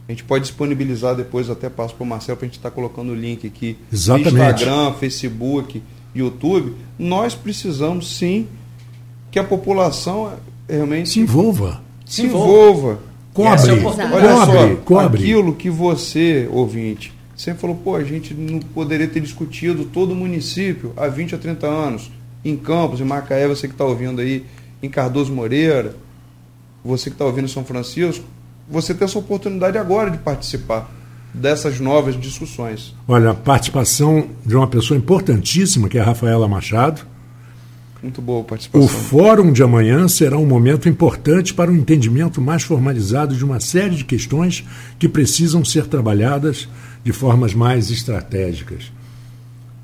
[SPEAKER 2] A gente pode disponibilizar depois, até passo para o Marcelo, para a gente estar tá colocando o link aqui.
[SPEAKER 1] Exatamente.
[SPEAKER 2] Instagram, Facebook YouTube, nós precisamos sim que a população realmente
[SPEAKER 1] se envolva.
[SPEAKER 2] Se envolva.
[SPEAKER 1] Cobre. É
[SPEAKER 2] Olha só, cobre. aquilo que você, ouvinte, sempre falou, pô, a gente não poderia ter discutido todo o município há 20 a 30 anos, em Campos, em Macaé, você que está ouvindo aí, em Cardoso Moreira, você que está ouvindo em São Francisco, você tem essa oportunidade agora de participar dessas novas discussões.
[SPEAKER 1] Olha, a participação de uma pessoa importantíssima, que é a Rafaela Machado.
[SPEAKER 2] Muito boa a participação.
[SPEAKER 1] O fórum de amanhã será um momento importante para um entendimento mais formalizado de uma série de questões que precisam ser trabalhadas de formas mais estratégicas.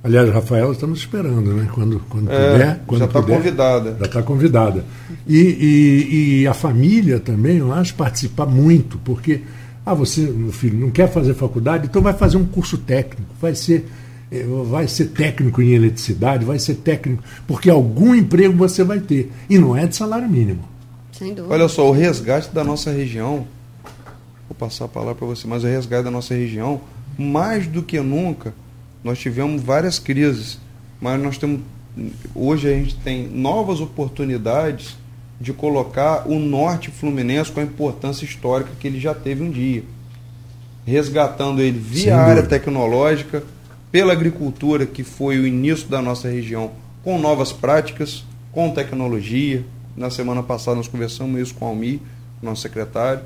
[SPEAKER 1] Aliás, Rafaela, estamos esperando, né? Quando, quando é, puder. Quando
[SPEAKER 2] já está convidada.
[SPEAKER 1] Já está convidada. E, e, e, a família também, eu acho, participar muito, porque ah, você, meu filho, não quer fazer faculdade? Então vai fazer um curso técnico, vai ser, eh, vai ser técnico em eletricidade, vai ser técnico, porque algum emprego você vai ter. E não é de salário mínimo.
[SPEAKER 2] Sem dúvida. Olha só, o resgate da nossa região, vou passar a palavra para você, mas o resgate da nossa região, mais do que nunca, nós tivemos várias crises, mas nós temos, hoje a gente tem novas oportunidades de colocar o norte fluminense com a importância histórica que ele já teve um dia. Resgatando ele via área tecnológica, pela agricultura, que foi o início da nossa região, com novas práticas, com tecnologia. Na semana passada nós conversamos isso com o Almir, nosso secretário.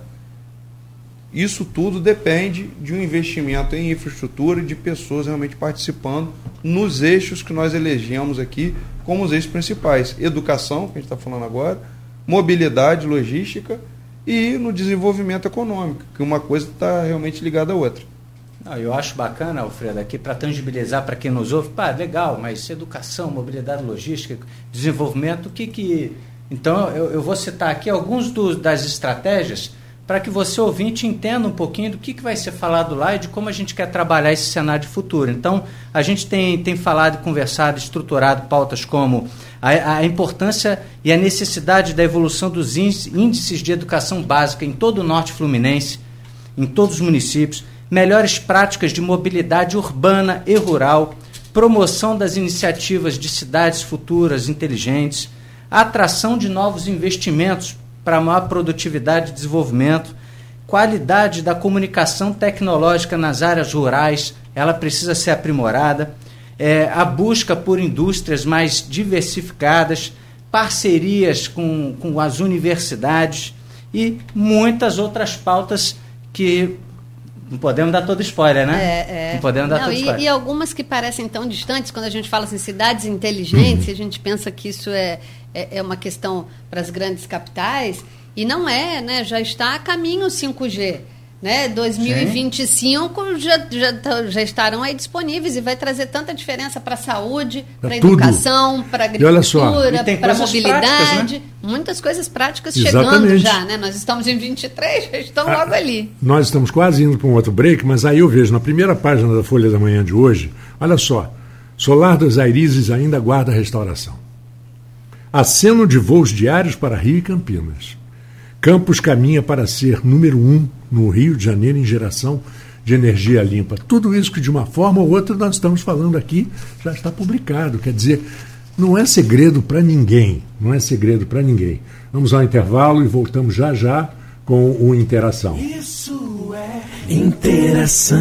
[SPEAKER 2] Isso tudo depende de um investimento em infraestrutura e de pessoas realmente participando nos eixos que nós elegemos aqui como os eixos principais. Educação, que a gente está falando agora, mobilidade, logística e no desenvolvimento econômico, que uma coisa está realmente ligada à outra.
[SPEAKER 3] Não, eu acho bacana, Alfredo, aqui para tangibilizar para quem nos ouve, pá, legal, mas educação, mobilidade logística, desenvolvimento, o que que. Então, eu, eu vou citar aqui alguns das estratégias para que você ouvinte entenda um pouquinho do que, que vai ser falado lá e de como a gente quer trabalhar esse cenário de futuro. Então, a gente tem, tem falado, conversado, estruturado pautas como a, a importância e a necessidade da evolução dos índices de educação básica em todo o norte fluminense, em todos os municípios, melhores práticas de mobilidade urbana e rural, promoção das iniciativas de cidades futuras inteligentes, atração de novos investimentos para maior produtividade e desenvolvimento, qualidade da comunicação tecnológica nas áreas rurais, ela precisa ser aprimorada, é, a busca por indústrias mais diversificadas, parcerias com, com as universidades e muitas outras pautas que Não podemos dar todo spoiler, né?
[SPEAKER 4] É, é.
[SPEAKER 3] Não podemos dar
[SPEAKER 4] Não,
[SPEAKER 3] todo
[SPEAKER 4] e,
[SPEAKER 3] spoiler.
[SPEAKER 4] e algumas que parecem tão distantes, quando a gente fala assim, cidades inteligentes, a gente pensa que isso é, é, é uma questão para as grandes capitais, e não é, né? Já está a caminho 5G. Né? 2025 já, já, tá- já estarão aí disponíveis e vai trazer tanta diferença para a saúde, para a educação, para a agricultura, para a
[SPEAKER 3] coisas
[SPEAKER 4] mobilidade.
[SPEAKER 3] né?
[SPEAKER 4] Muitas coisas práticas chegando
[SPEAKER 1] Exatamente.
[SPEAKER 4] já, né? Nós estamos em 23, já estão
[SPEAKER 1] Ah,
[SPEAKER 4] logo ali.
[SPEAKER 1] Nós estamos quase indo para um outro break, mas aí eu vejo na primeira página da Folha da Manhã de hoje, olha só, Solar dos Airizes ainda guarda restauração. Aceno de voos diários para Rio e Campinas. Campos caminha para ser número um no Rio de Janeiro em geração de energia limpa. Tudo isso que de uma forma ou outra nós estamos falando aqui já está publicado. Quer dizer, não é segredo para ninguém. Não é segredo para ninguém. Vamos ao intervalo e voltamos já já com o Interação.
[SPEAKER 5] Isso é interação.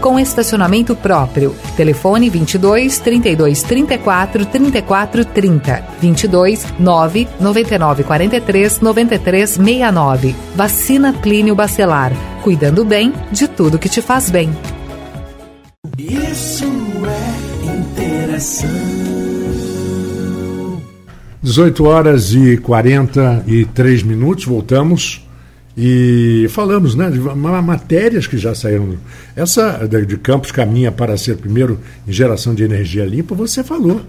[SPEAKER 6] com estacionamento próprio. Telefone 22 32 34 34 30. 22 9 99 43 93 69. Vacina Plínio Bacelar. Cuidando bem de tudo que te faz bem.
[SPEAKER 5] Isso é interação.
[SPEAKER 1] 18 horas e 43 minutos, voltamos e falamos né, de ma- matérias que já saíram. Essa de Campos caminha para ser primeiro em geração de energia limpa, você falou.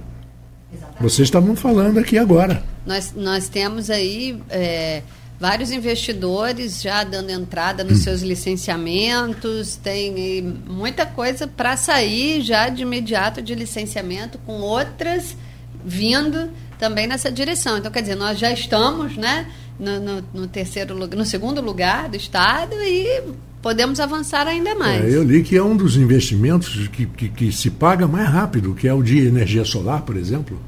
[SPEAKER 1] Vocês estavam falando aqui agora.
[SPEAKER 4] Nós, nós temos aí é, vários investidores já dando entrada nos seus licenciamentos, tem muita coisa para sair já de imediato de licenciamento, com outras vindo também nessa direção. Então, quer dizer, nós já estamos né, no, no- no terceiro lugar, no segundo lugar do estado e podemos avançar ainda mais.
[SPEAKER 1] É, eu li que é um dos investimentos que, que, que se paga mais rápido, que é o de energia solar, por exemplo.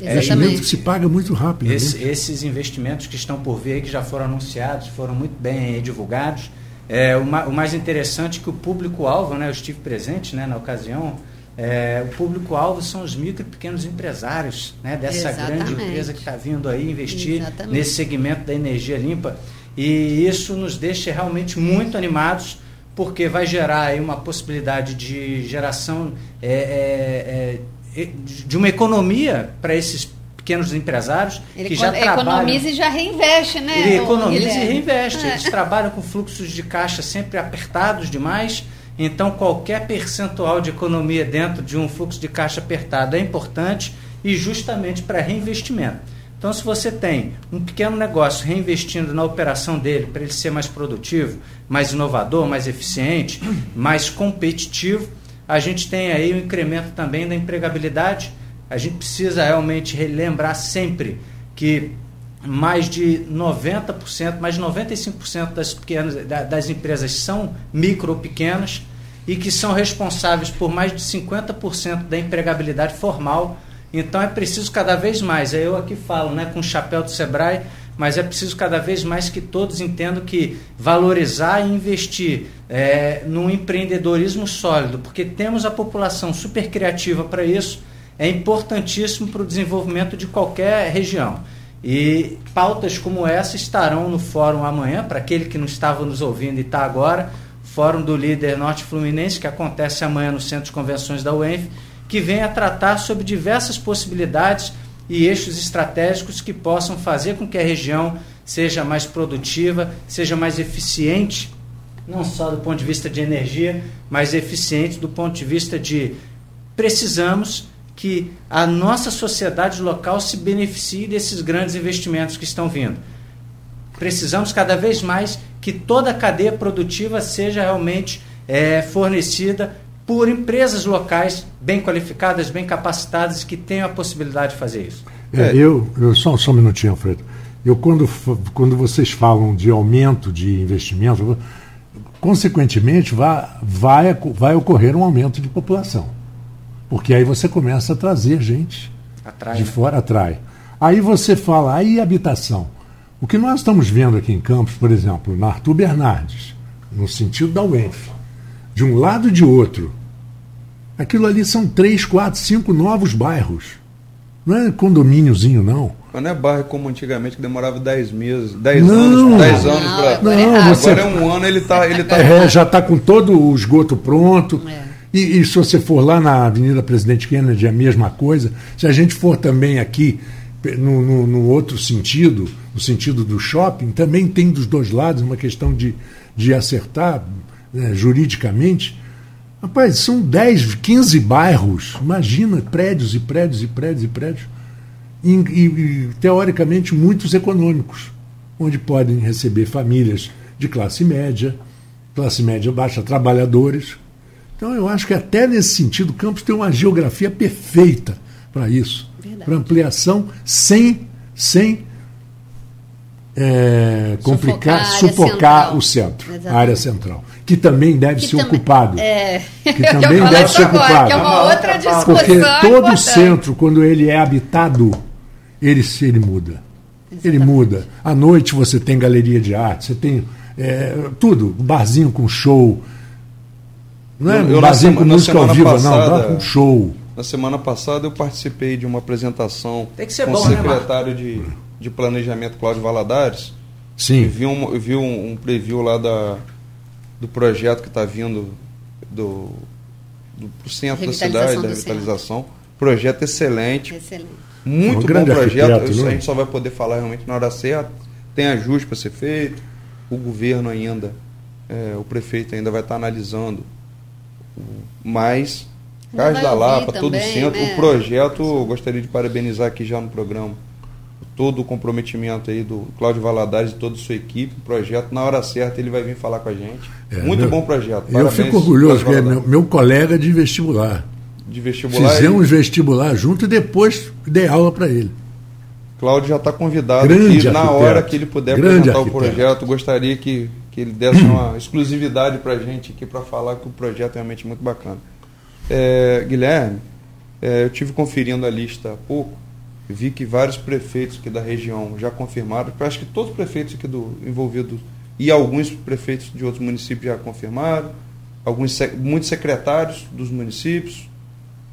[SPEAKER 1] Investimento que
[SPEAKER 4] Exatamente.
[SPEAKER 1] se paga muito rápido.
[SPEAKER 3] Esse-
[SPEAKER 1] né?
[SPEAKER 3] esses investimentos que estão por vir, que já foram anunciados, foram muito bem divulgados. É, o, ma- o mais interessante é que o público-alvo, né, eu estive presente né, na ocasião, é, o público-alvo são os micro e pequenos empresários né, dessa grande
[SPEAKER 4] Exatamente.
[SPEAKER 3] empresa que está vindo aí investir
[SPEAKER 4] Exatamente.
[SPEAKER 3] nesse segmento da energia limpa. E isso nos deixa realmente muito animados, porque vai gerar aí uma possibilidade de geração é, é, é, de uma economia para esses pequenos empresários
[SPEAKER 4] Ele
[SPEAKER 3] que já trabalham.
[SPEAKER 4] economiza e já reinveste, né?
[SPEAKER 3] Ele economiza e
[SPEAKER 4] Guilherme?
[SPEAKER 3] reinveste.
[SPEAKER 4] É.
[SPEAKER 3] Eles trabalham com fluxos de caixa sempre apertados demais. Então, qualquer percentual de economia dentro de um fluxo de caixa apertado é importante e justamente para reinvestimento. Então, se você tem um pequeno negócio reinvestindo na operação dele para ele ser mais produtivo, mais inovador, mais eficiente, mais competitivo, a gente tem aí o incremento também da empregabilidade. A gente precisa realmente relembrar sempre que mais de 90%, mais de 95% das, pequenas, da- das empresas são micro ou pequenas e que são responsáveis por mais de 50% da empregabilidade formal. Então é preciso cada vez mais, aí eu aqui falo né, com o chapéu do Sebrae, mas é preciso cada vez mais que todos entendam que valorizar e investir é, num empreendedorismo sólido, porque temos a população super criativa para isso, é importantíssimo para o desenvolvimento de qualquer região. E pautas como essa estarão no fórum amanhã, para aquele que não estava nos ouvindo e está agora, Fórum do Líder Norte Fluminense, que acontece amanhã no Centro de Convenções da UENF, que vem a tratar sobre diversas possibilidades e eixos estratégicos que possam fazer com que a região seja mais produtiva, seja mais eficiente, não só do ponto de vista de energia, mas eficiente do ponto de vista de precisamos que a nossa sociedade local se beneficie desses grandes investimentos que estão vindo. Precisamos cada vez mais que toda a cadeia produtiva seja realmente é, fornecida por empresas locais bem qualificadas, bem capacitadas, que tenham a possibilidade de fazer isso.
[SPEAKER 1] É, eu, eu só, só um minutinho, Alfredo. Eu, quando, quando vocês falam de aumento de investimento, consequentemente vai, vai, vai ocorrer um aumento de população. Porque aí você começa a trazer gente atrai, de né? fora, atrai. Aí você fala, aí habitação. O que nós estamos vendo aqui em Campos, por exemplo, na Arthur Bernardes, no sentido da UENF, de um lado e de outro, aquilo ali são três, quatro, cinco novos bairros. Não é condomíniozinho, não.
[SPEAKER 2] Mas não é bairro como antigamente, que demorava dez meses, dez anos, dez anos para.
[SPEAKER 1] Não, você...
[SPEAKER 2] agora é um ano, ele está. Ele tá...
[SPEAKER 1] É, já está com todo o esgoto pronto. É. E, e, se você for lá na Avenida Presidente Kennedy, é a mesma coisa. Se a gente for também aqui no, no, no, outro sentido, no sentido do shopping, também tem dos dois lados uma questão de, de acertar né, juridicamente. Rapaz, são 10, 15 bairros, imagina, prédios e prédios e prédios e prédios, e, e, e teoricamente muitos econômicos, onde podem receber famílias de classe média, classe média baixa, trabalhadores. Então eu acho que até nesse sentido, Campos tem uma geografia perfeita para isso para ampliação sem, sem é, complicar, sufocar, o centro, Exatamente. a área central, que também deve que ser ocupado. É, que também deve ser ocupado. Que é
[SPEAKER 4] uma outra discussão
[SPEAKER 1] Porque todo o centro, quando ele é habitado, ele, ele muda. Exatamente. Ele muda. À noite você tem galeria de arte, você tem é, tudo, um barzinho com show. Não é um barzinho com música ao vivo, passada, não, com show.
[SPEAKER 2] Na semana passada eu participei de uma apresentação com bom, o né, secretário né, de, de Planejamento, Cláudio Valadares.
[SPEAKER 1] Sim.
[SPEAKER 2] Eu vi um, eu vi um, um preview lá da, do projeto que está vindo do, do pro centro da cidade, da revitalização. Centro. Projeto excelente. Excelente. Muito um bom projeto. Isso a né? gente só vai poder falar realmente na hora certa. Tem ajuste para ser feito. O governo ainda, é, o prefeito ainda vai estar tá analisando. Mas Cais da Lapa, todo o centro. Né? O projeto, gostaria de parabenizar aqui já no programa todo o comprometimento aí do Cláudio Valadares e toda a sua equipe. O projeto, na hora certa, ele vai vir falar com a gente. É, Muito meu, bom projeto.
[SPEAKER 1] Parabéns, eu fico orgulhoso, que é meu, meu, colega de vestibular.
[SPEAKER 2] De vestibular.
[SPEAKER 1] Fizemos e... vestibular junto e depois dei aula para ele.
[SPEAKER 2] Cláudio já está convidado Grande aqui, na hora que ele puder Grande apresentar arquiteto. o projeto. Gostaria que, que ele desse uma exclusividade para a gente aqui para falar que o projeto é realmente muito bacana. É, Guilherme, é, eu tive conferindo a lista há pouco, vi que vários prefeitos aqui da região já confirmaram, acho que todos os prefeitos aqui do envolvidos e alguns prefeitos de outros municípios já confirmaram, alguns muitos secretários dos municípios,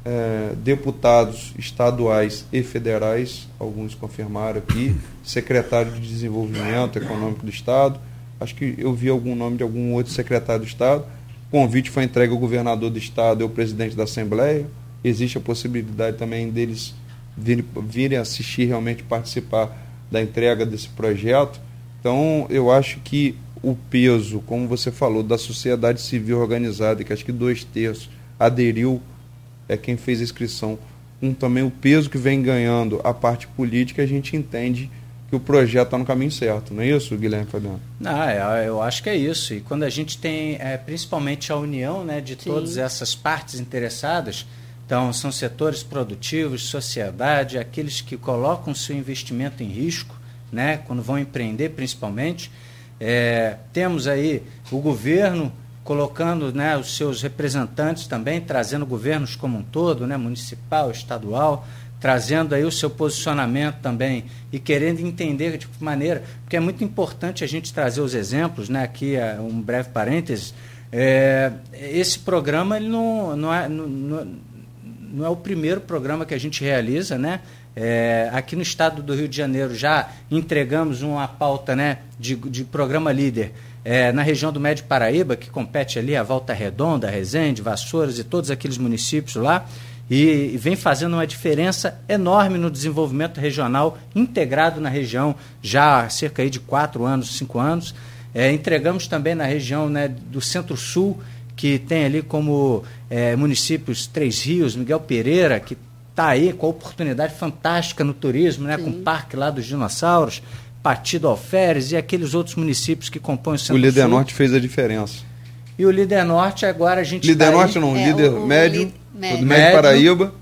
[SPEAKER 2] é, deputados estaduais e federais, alguns confirmaram aqui, secretário de Desenvolvimento Econômico do Estado, acho que eu vi algum nome de algum outro secretário do Estado, o convite foi entregue ao governador do estado e ao presidente da Assembleia. Existe a possibilidade também deles virem, virem assistir, realmente participar da entrega desse projeto. Então, eu acho que o peso, como você falou, da sociedade civil organizada, que acho que dois terços aderiu, é quem fez a inscrição, um também o peso que vem ganhando a parte política, a gente entende que o projeto está no caminho certo, não é isso, Guilherme Fabiano?
[SPEAKER 3] Não, é, eu acho que é isso. E quando a gente tem é, principalmente a união né, de Sim. todas essas partes interessadas, então são setores produtivos, sociedade, aqueles que colocam seu investimento em risco, né, quando vão empreender principalmente. É, temos aí o governo colocando né, os seus representantes também, trazendo governos como um todo, né, municipal, estadual, trazendo aí o seu posicionamento também e querendo entender de que maneira, porque é muito importante a gente trazer os exemplos, né? Aqui é um breve parênteses. É, esse programa ele não, não, é, não, não é o primeiro programa que a gente realiza, né? É, aqui no estado do Rio de Janeiro já entregamos uma pauta né, de, de programa líder é, na região do Médio Paraíba, que compete ali a Volta Redonda, Resende, Vassouras e todos aqueles municípios lá, e, vem fazendo uma diferença enorme no desenvolvimento regional integrado na região já há cerca de quatro anos, cinco anos. É, entregamos também na região né, do Centro-Sul, que tem ali como é, municípios Três Rios, Miguel Pereira, que está aí com a oportunidade fantástica no turismo, né, com o parque lá dos dinossauros, Partido Alferes e aqueles outros municípios que compõem o Centro-Sul.
[SPEAKER 2] O Líder Norte fez a diferença.
[SPEAKER 3] E o Líder Norte agora a gente
[SPEAKER 2] Líder
[SPEAKER 3] tá
[SPEAKER 2] Norte
[SPEAKER 3] aí,
[SPEAKER 2] não,
[SPEAKER 4] É,
[SPEAKER 2] líder
[SPEAKER 4] o- o
[SPEAKER 2] médio,
[SPEAKER 4] li- médio.
[SPEAKER 2] médio Paraíba.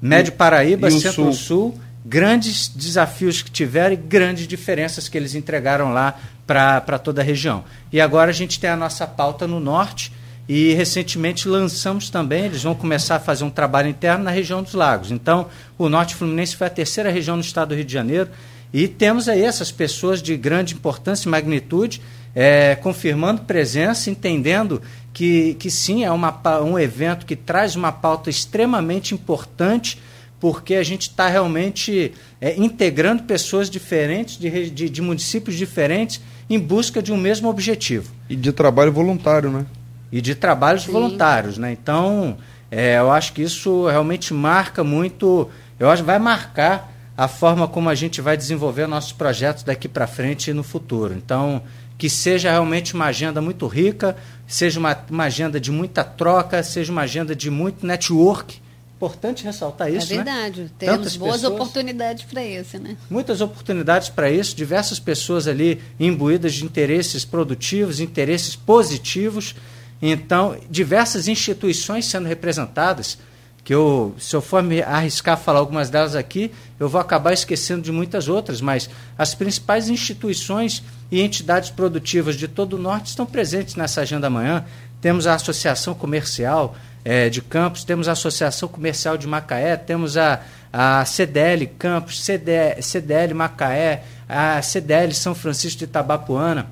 [SPEAKER 3] Médio Paraíba,
[SPEAKER 2] e o
[SPEAKER 3] Centro-Sul, grandes desafios que tiveram e grandes diferenças que eles entregaram lá para toda a região. E agora a gente tem a nossa pauta no Norte e recentemente lançamos também, eles vão começar a fazer um trabalho interno na região dos lagos. Então, o Norte Fluminense foi a terceira região no estado do Rio de Janeiro e temos aí essas pessoas de grande importância e magnitude é, confirmando presença, entendendo que, que sim, é uma, um evento que traz uma pauta extremamente importante, porque a gente está realmente é, integrando pessoas diferentes, de, de, de municípios diferentes, em busca de um mesmo objetivo
[SPEAKER 2] E de trabalho voluntário, né?
[SPEAKER 3] e de trabalhos
[SPEAKER 4] Sim.
[SPEAKER 3] voluntários, né? Então, é, eu acho que isso realmente marca muito, eu acho que vai marcar a forma como a gente vai desenvolver nossos projetos daqui para frente e no futuro. Então, que seja realmente uma agenda muito rica, seja uma, uma agenda de muita troca, seja uma agenda de muito network. Importante ressaltar isso,
[SPEAKER 4] é
[SPEAKER 3] né?
[SPEAKER 4] verdade. Temos
[SPEAKER 3] Tantas
[SPEAKER 4] boas
[SPEAKER 3] pessoas-
[SPEAKER 4] oportunidades para isso, né?
[SPEAKER 3] muitas oportunidades para isso, diversas pessoas ali imbuídas de interesses produtivos, interesses positivos. Então, diversas instituições sendo representadas, que eu, se eu for me arriscar a falar algumas delas aqui, eu vou acabar esquecendo de muitas outras, mas as principais instituições e entidades produtivas de todo o Norte estão presentes nessa agenda amanhã. Temos a Associação Comercial eh, de Campos, temos a Associação Comercial de Macaé, temos a, a CDL Campos, CD, CDL Macaé, a CDL São Francisco de Itabapuana.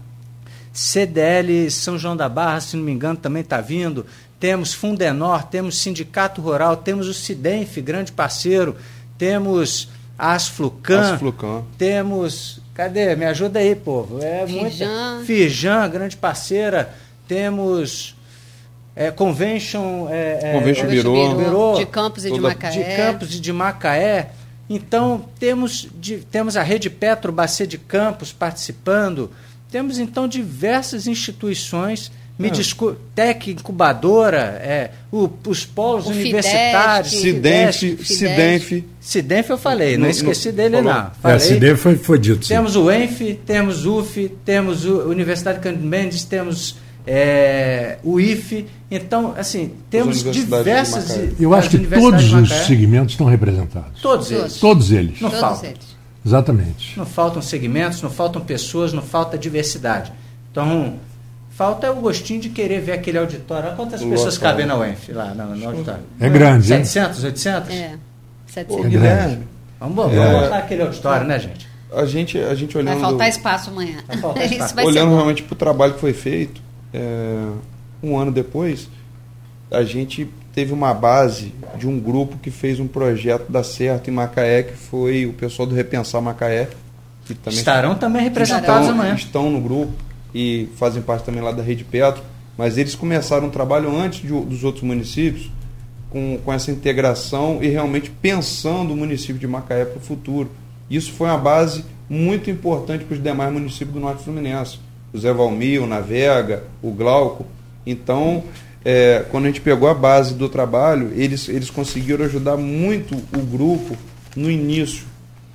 [SPEAKER 3] CDL São João da Barra, se não me engano, também está vindo. Temos Fundenor, temos Sindicato Rural, temos o Cidenf, grande parceiro, temos a Asflucan,
[SPEAKER 2] Asflucan.
[SPEAKER 3] temos. Cadê? Me ajuda aí, povo. É
[SPEAKER 4] Firjan.
[SPEAKER 3] muita. Firjan, grande parceira. Temos. É, Convention. É, é,
[SPEAKER 2] Convention
[SPEAKER 3] é.
[SPEAKER 2] Bureau,
[SPEAKER 4] De Campos e de Macaé.
[SPEAKER 3] de Campos e de Macaé. Então, temos, de- temos a Rede Petro Bacia de Campos participando. Temos, então, diversas instituições. Me
[SPEAKER 2] Ah.
[SPEAKER 3] desculpe, Tec Incubadora, é, o- os polos
[SPEAKER 4] O
[SPEAKER 3] universitários.
[SPEAKER 4] Fidesc.
[SPEAKER 2] Cidenf. Cidenf.
[SPEAKER 3] Cidenf eu falei, não,
[SPEAKER 2] Não-
[SPEAKER 3] esqueci dele
[SPEAKER 2] falou.
[SPEAKER 3] não.
[SPEAKER 1] É,
[SPEAKER 3] Falei.
[SPEAKER 1] esse dele foi, foi dito. sim.
[SPEAKER 3] Temos o ENF, temos o UF, temos a Universidade Cândido Mendes, temos é, o IFE. Então, assim, temos diversas.
[SPEAKER 1] Eu acho que todos os segmentos estão representados.
[SPEAKER 3] Todos eles.
[SPEAKER 1] Todos eles.
[SPEAKER 3] Não
[SPEAKER 4] Todos eles.
[SPEAKER 1] Exatamente.
[SPEAKER 3] Não faltam segmentos, não faltam pessoas, não falta diversidade. Então, falta é o gostinho de querer ver aquele auditório. Olha quantas pessoas cabem na UENF lá no, no auditório.
[SPEAKER 1] É grande, hein?
[SPEAKER 3] 700, 800?
[SPEAKER 4] É.
[SPEAKER 2] Ô,
[SPEAKER 4] 700.
[SPEAKER 1] grande.
[SPEAKER 2] Guilherme,
[SPEAKER 3] Vamos, vamos
[SPEAKER 2] É.
[SPEAKER 3] botar aquele auditório, né, gente?
[SPEAKER 2] a gente, a gente
[SPEAKER 4] Vai
[SPEAKER 2] olhando,
[SPEAKER 4] faltar espaço amanhã.
[SPEAKER 3] Vai faltar espaço.
[SPEAKER 4] Vai
[SPEAKER 2] olhando realmente para o trabalho que foi feito, é, um ano depois, a gente teve uma base de um grupo que fez um projeto da Certo em Macaé, que foi o pessoal do Repensar Macaé, que também
[SPEAKER 3] Estarão também representados
[SPEAKER 2] estão,
[SPEAKER 3] amanhã.
[SPEAKER 2] estão no grupo e fazem parte também lá da Rede Petro, mas eles começaram um trabalho antes de- dos outros municípios com, com essa integração e realmente pensando o município de Macaé para o futuro. Isso foi uma base muito importante para os demais municípios do Norte Fluminense. O Zé Valmir, o Navega, o Glauco. Então, é, quando a gente pegou a base do trabalho, eles, eles conseguiram ajudar muito o grupo no início,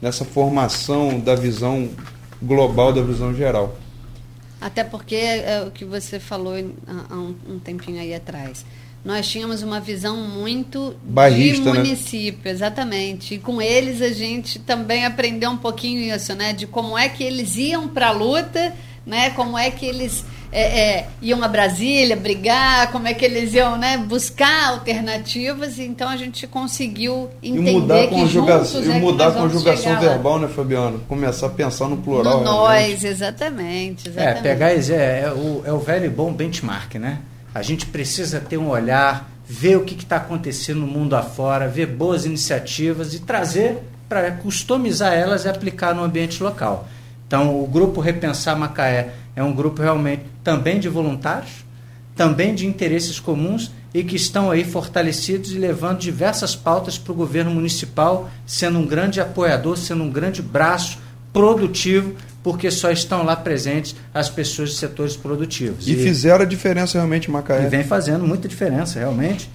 [SPEAKER 2] nessa formação da visão global, da visão geral.
[SPEAKER 4] Até porque é o que você falou há um, um tempinho aí atrás. Nós tínhamos uma visão muito
[SPEAKER 2] Bairrista,
[SPEAKER 4] de
[SPEAKER 2] né?
[SPEAKER 4] município, exatamente. E com eles a gente também aprendeu um pouquinho isso, né? De como é que eles iam para a luta, né? Como é que eles é, é, iam a Brasília brigar, como é que eles iam né, buscar alternativas, então a gente conseguiu entender
[SPEAKER 2] e mudar a
[SPEAKER 4] que
[SPEAKER 2] conjugação,
[SPEAKER 4] juntos
[SPEAKER 2] e
[SPEAKER 4] é que
[SPEAKER 2] mudar a conjugação verbal, né, Fabiano? Começar a pensar no plural.
[SPEAKER 4] No nós, exatamente,
[SPEAKER 3] É,
[SPEAKER 4] exatamente.
[SPEAKER 3] pegar é, é o, é o velho e bom benchmark, né? A gente precisa ter um olhar, ver o que está acontecendo no mundo afora, ver boas iniciativas e trazer para customizar elas e aplicar no ambiente local. Então, o grupo Repensar Macaé é um grupo realmente também de voluntários, também de interesses comuns e que estão aí fortalecidos e levando diversas pautas para o governo municipal, sendo um grande apoiador, sendo um grande braço produtivo, porque só estão lá presentes as pessoas de setores produtivos.
[SPEAKER 2] E fizeram a diferença realmente Macaé.
[SPEAKER 3] e vem fazendo muita diferença, realmente.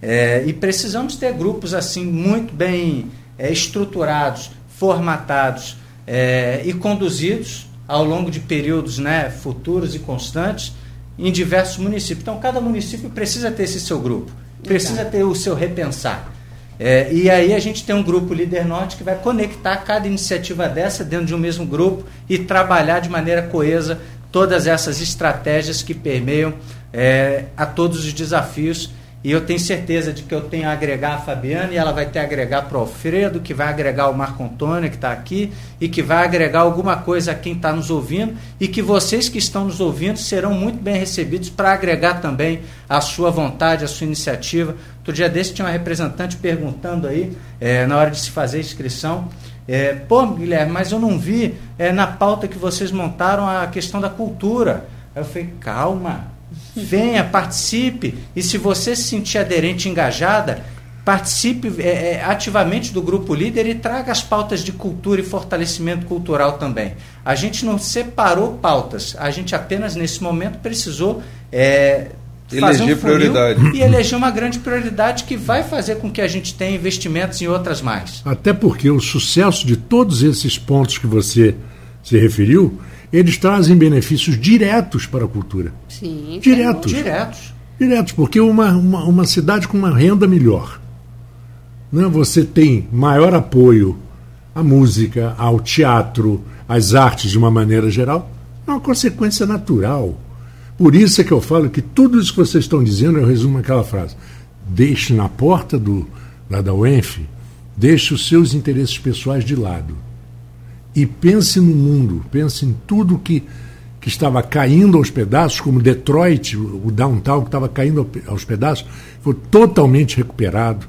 [SPEAKER 3] É, e precisamos ter grupos assim muito bem é, estruturados, formatados é, e conduzidos ao longo de períodos né, futuros e constantes em diversos municípios. Então, cada município precisa ter esse seu grupo, precisa ter o seu repensar. É, e aí a gente tem um grupo Líder Norte que vai conectar cada iniciativa dessa dentro de um mesmo grupo e trabalhar de maneira coesa todas essas estratégias que permeiam é, a todos os desafios. E eu tenho certeza de que eu tenho a agregar a Fabiana e ela vai ter a agregar para o Alfredo, que vai agregar o Marco Antônio, que está aqui, e que vai agregar alguma coisa a quem está nos ouvindo, e que vocês que estão nos ouvindo serão muito bem recebidos para agregar também a sua vontade, a sua iniciativa. Outro dia desse tinha uma representante perguntando aí, é, na hora de se fazer a inscrição, é, pô, Guilherme, mas eu não vi é, na pauta que vocês montaram a questão da cultura. Aí eu falei, calma, venha, participe. E se você se sentir aderente, engajada, participe é, é, ativamente do grupo líder e traga as pautas de cultura e fortalecimento cultural também. A gente não separou pautas, a gente apenas nesse momento precisou é, fazer
[SPEAKER 2] Eleger
[SPEAKER 3] um
[SPEAKER 2] prioridade.
[SPEAKER 3] e eleger uma grande prioridade que vai fazer com que a gente tenha investimentos em outras mais.
[SPEAKER 1] Até porque o sucesso de todos esses pontos que você se referiu, eles trazem benefícios diretos para a cultura.
[SPEAKER 4] Sim,
[SPEAKER 1] Diretos.
[SPEAKER 3] Diretos.
[SPEAKER 1] Diretos, porque uma, uma, uma cidade com uma renda melhor, né, você tem maior apoio à música, ao teatro, às artes de uma maneira geral, é uma consequência natural. Por isso é que eu falo que tudo isso que vocês estão dizendo, eu resumo naquela frase. Deixe na porta do, da, da UENF, deixe os seus interesses pessoais de lado. E pense no mundo, pense em tudo que, que estava caindo aos pedaços, como Detroit, o downtown que estava caindo aos pedaços, foi totalmente recuperado.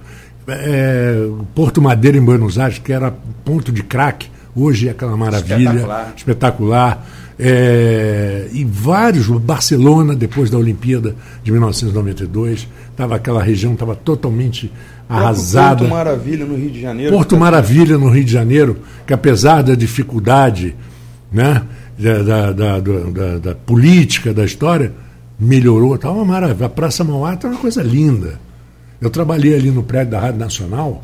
[SPEAKER 1] É, Porto Madeira em Buenos Aires, que era ponto de crack, hoje é aquela maravilha,
[SPEAKER 3] Espetacular.
[SPEAKER 1] espetacular. É, e vários, Barcelona, depois da Olimpíada de 1992, tava, aquela região estava totalmente arrasada.
[SPEAKER 2] Porto Maravilha no Rio de Janeiro.
[SPEAKER 1] Porto Maravilha, no Rio de Janeiro, que apesar da dificuldade né, da, da, da, da- política, da história, melhorou. Está uma maravilha. A Praça Mauá está uma coisa linda. Eu trabalhei ali no prédio da Rádio Nacional.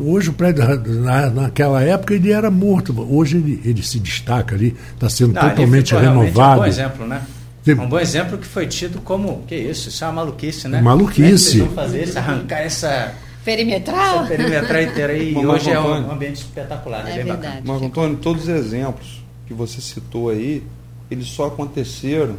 [SPEAKER 1] Hoje o prédio, na, naquela época, ele era morto. Hoje ele, ele se destaca ali, está sendo
[SPEAKER 3] Não,
[SPEAKER 1] totalmente renovado.
[SPEAKER 3] Um bom exemplo, né?
[SPEAKER 1] Tem-
[SPEAKER 3] Um bom exemplo que foi tido como. Que isso? Isso é uma maluquice, né?
[SPEAKER 1] Maluquice.
[SPEAKER 3] Como é fazer isso? Arrancar essa,
[SPEAKER 4] Perimetral?
[SPEAKER 3] essa perimetral inteira aí. E
[SPEAKER 2] Mamãe
[SPEAKER 3] hoje é um,
[SPEAKER 2] Antônio.
[SPEAKER 3] ambiente espetacular, né?
[SPEAKER 4] É
[SPEAKER 3] Bem
[SPEAKER 4] verdade.
[SPEAKER 3] bacana.
[SPEAKER 2] Marco Antônio, todos os exemplos que você citou aí, eles só aconteceram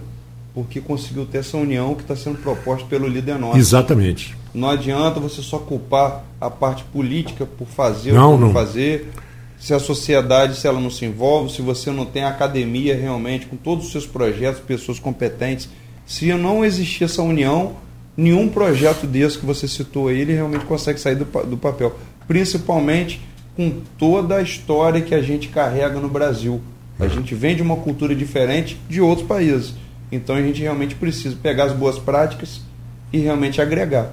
[SPEAKER 2] porque conseguiu ter essa união que está sendo proposta pelo líder nosso.
[SPEAKER 1] Exatamente.
[SPEAKER 2] Não adianta você só culpar a parte política por fazer
[SPEAKER 1] Não,
[SPEAKER 2] ou por
[SPEAKER 1] não.
[SPEAKER 2] fazer. Se a sociedade, se ela não se envolve, se você não tem a academia realmente com todos os seus projetos, pessoas competentes, se não existir essa união, nenhum projeto desse que você citou aí, ele realmente consegue sair do, do papel. Principalmente com toda a história que a gente carrega no Brasil. A gente vem de uma cultura diferente de outros países. Então a gente realmente precisa pegar as boas práticas e realmente agregar.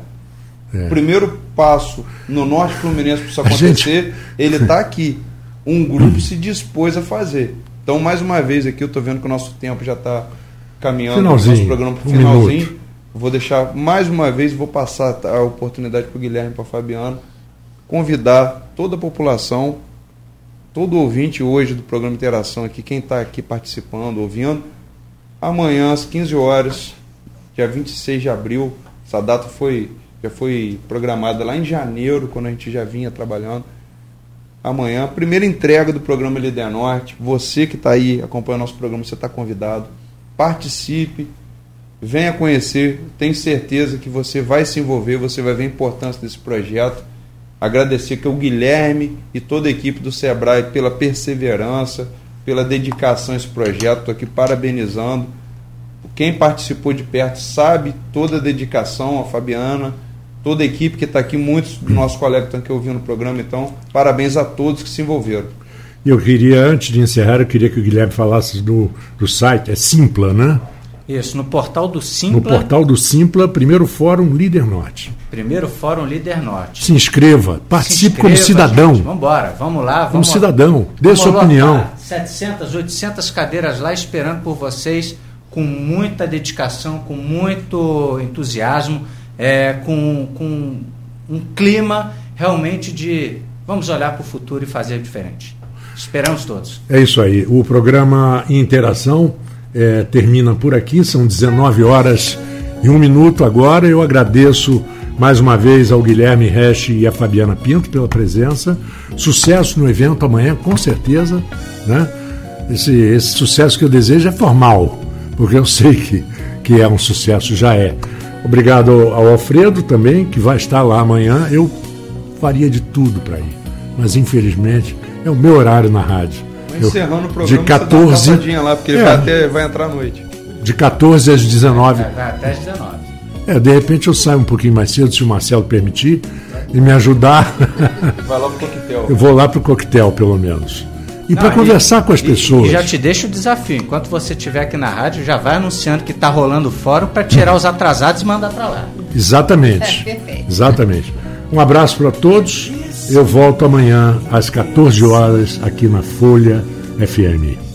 [SPEAKER 1] É.
[SPEAKER 2] O primeiro passo no Norte Fluminense para isso
[SPEAKER 1] A gente-
[SPEAKER 2] acontecer, ele está aqui. Um grupo se dispôs a fazer. Então, mais uma vez aqui, eu estou vendo que o nosso tempo já está caminhando,
[SPEAKER 1] Finalzinho,
[SPEAKER 2] nosso programa para o
[SPEAKER 1] um
[SPEAKER 2] finalzinho.
[SPEAKER 1] minuto.
[SPEAKER 2] Vou deixar mais uma vez, vou passar a oportunidade para o Guilherme e para a Fabiana, convidar toda a população, todo ouvinte hoje do programa Interação aqui, quem está aqui participando, ouvindo, amanhã às 15 horas, dia 26 de abril, essa data foi, já foi programada lá em janeiro, quando a gente já vinha trabalhando. Amanhã, primeira entrega do programa Líder Norte. Você que está aí acompanhando nosso programa, você está convidado. participe, venha conhecer, tenho certeza que você vai se envolver, você vai ver a importância desse projeto. Agradecer que o Guilherme e toda a equipe do Sebrae pela perseverança, pela dedicação a esse projeto. Estou aqui parabenizando. Quem participou de perto sabe toda a dedicação, a Fabiana, toda a equipe que está aqui, muitos dos nossos colegas estão aqui ouvindo o programa, então parabéns a todos que se envolveram.
[SPEAKER 1] Eu queria, antes de encerrar, eu queria que o Guilherme falasse do, do site, é Simpla, né?
[SPEAKER 3] Isso, no portal do Simpla.
[SPEAKER 1] No portal do Simpla, primeiro Fórum Líder Norte.
[SPEAKER 3] Primeiro Fórum Líder Norte.
[SPEAKER 1] Se inscreva, participe Se como cidadão.
[SPEAKER 3] Vamos embora, vamos lá. Vamos
[SPEAKER 1] como cidadão, dê sua opinião.
[SPEAKER 3] 700, 800 cadeiras lá esperando por vocês, com muita dedicação, com muito entusiasmo, é, com, com um clima realmente de vamos olhar para o futuro e fazer diferente. Esperamos todos.
[SPEAKER 1] É isso aí. O programa Interação é, termina por aqui, são 19 horas e um minuto agora. Eu agradeço mais uma vez ao Guilherme Resch e à Fabiana Pinto pela presença. Sucesso no evento amanhã, com certeza. Né? Esse, esse sucesso que eu desejo é formal, porque eu sei que, que é um sucesso, já é. Obrigado ao Alfredo também, que vai estar lá amanhã. Eu faria de tudo para ir, mas infelizmente é o meu horário na rádio.
[SPEAKER 2] Encerrando o programa,
[SPEAKER 1] de 14
[SPEAKER 2] lá, porque ele é, vai, até, vai entrar à noite.
[SPEAKER 1] De 14 às 19.
[SPEAKER 3] É, vai até às 19.
[SPEAKER 1] É, de repente eu saio um pouquinho mais cedo, se o Marcelo permitir, e me ajudar.
[SPEAKER 2] Vai lá pro coquetel.
[SPEAKER 1] Eu vou lá pro coquetel, pelo menos. E para conversar com as pessoas.
[SPEAKER 3] E já te deixo o desafio. Enquanto você estiver aqui na rádio, já vai anunciando que está rolando o fórum para tirar os atrasados e mandar para lá.
[SPEAKER 1] Exatamente.
[SPEAKER 4] É, perfeito.
[SPEAKER 1] Exatamente. Um abraço para todos. Eu volto amanhã às 14 horas aqui na Folha FM.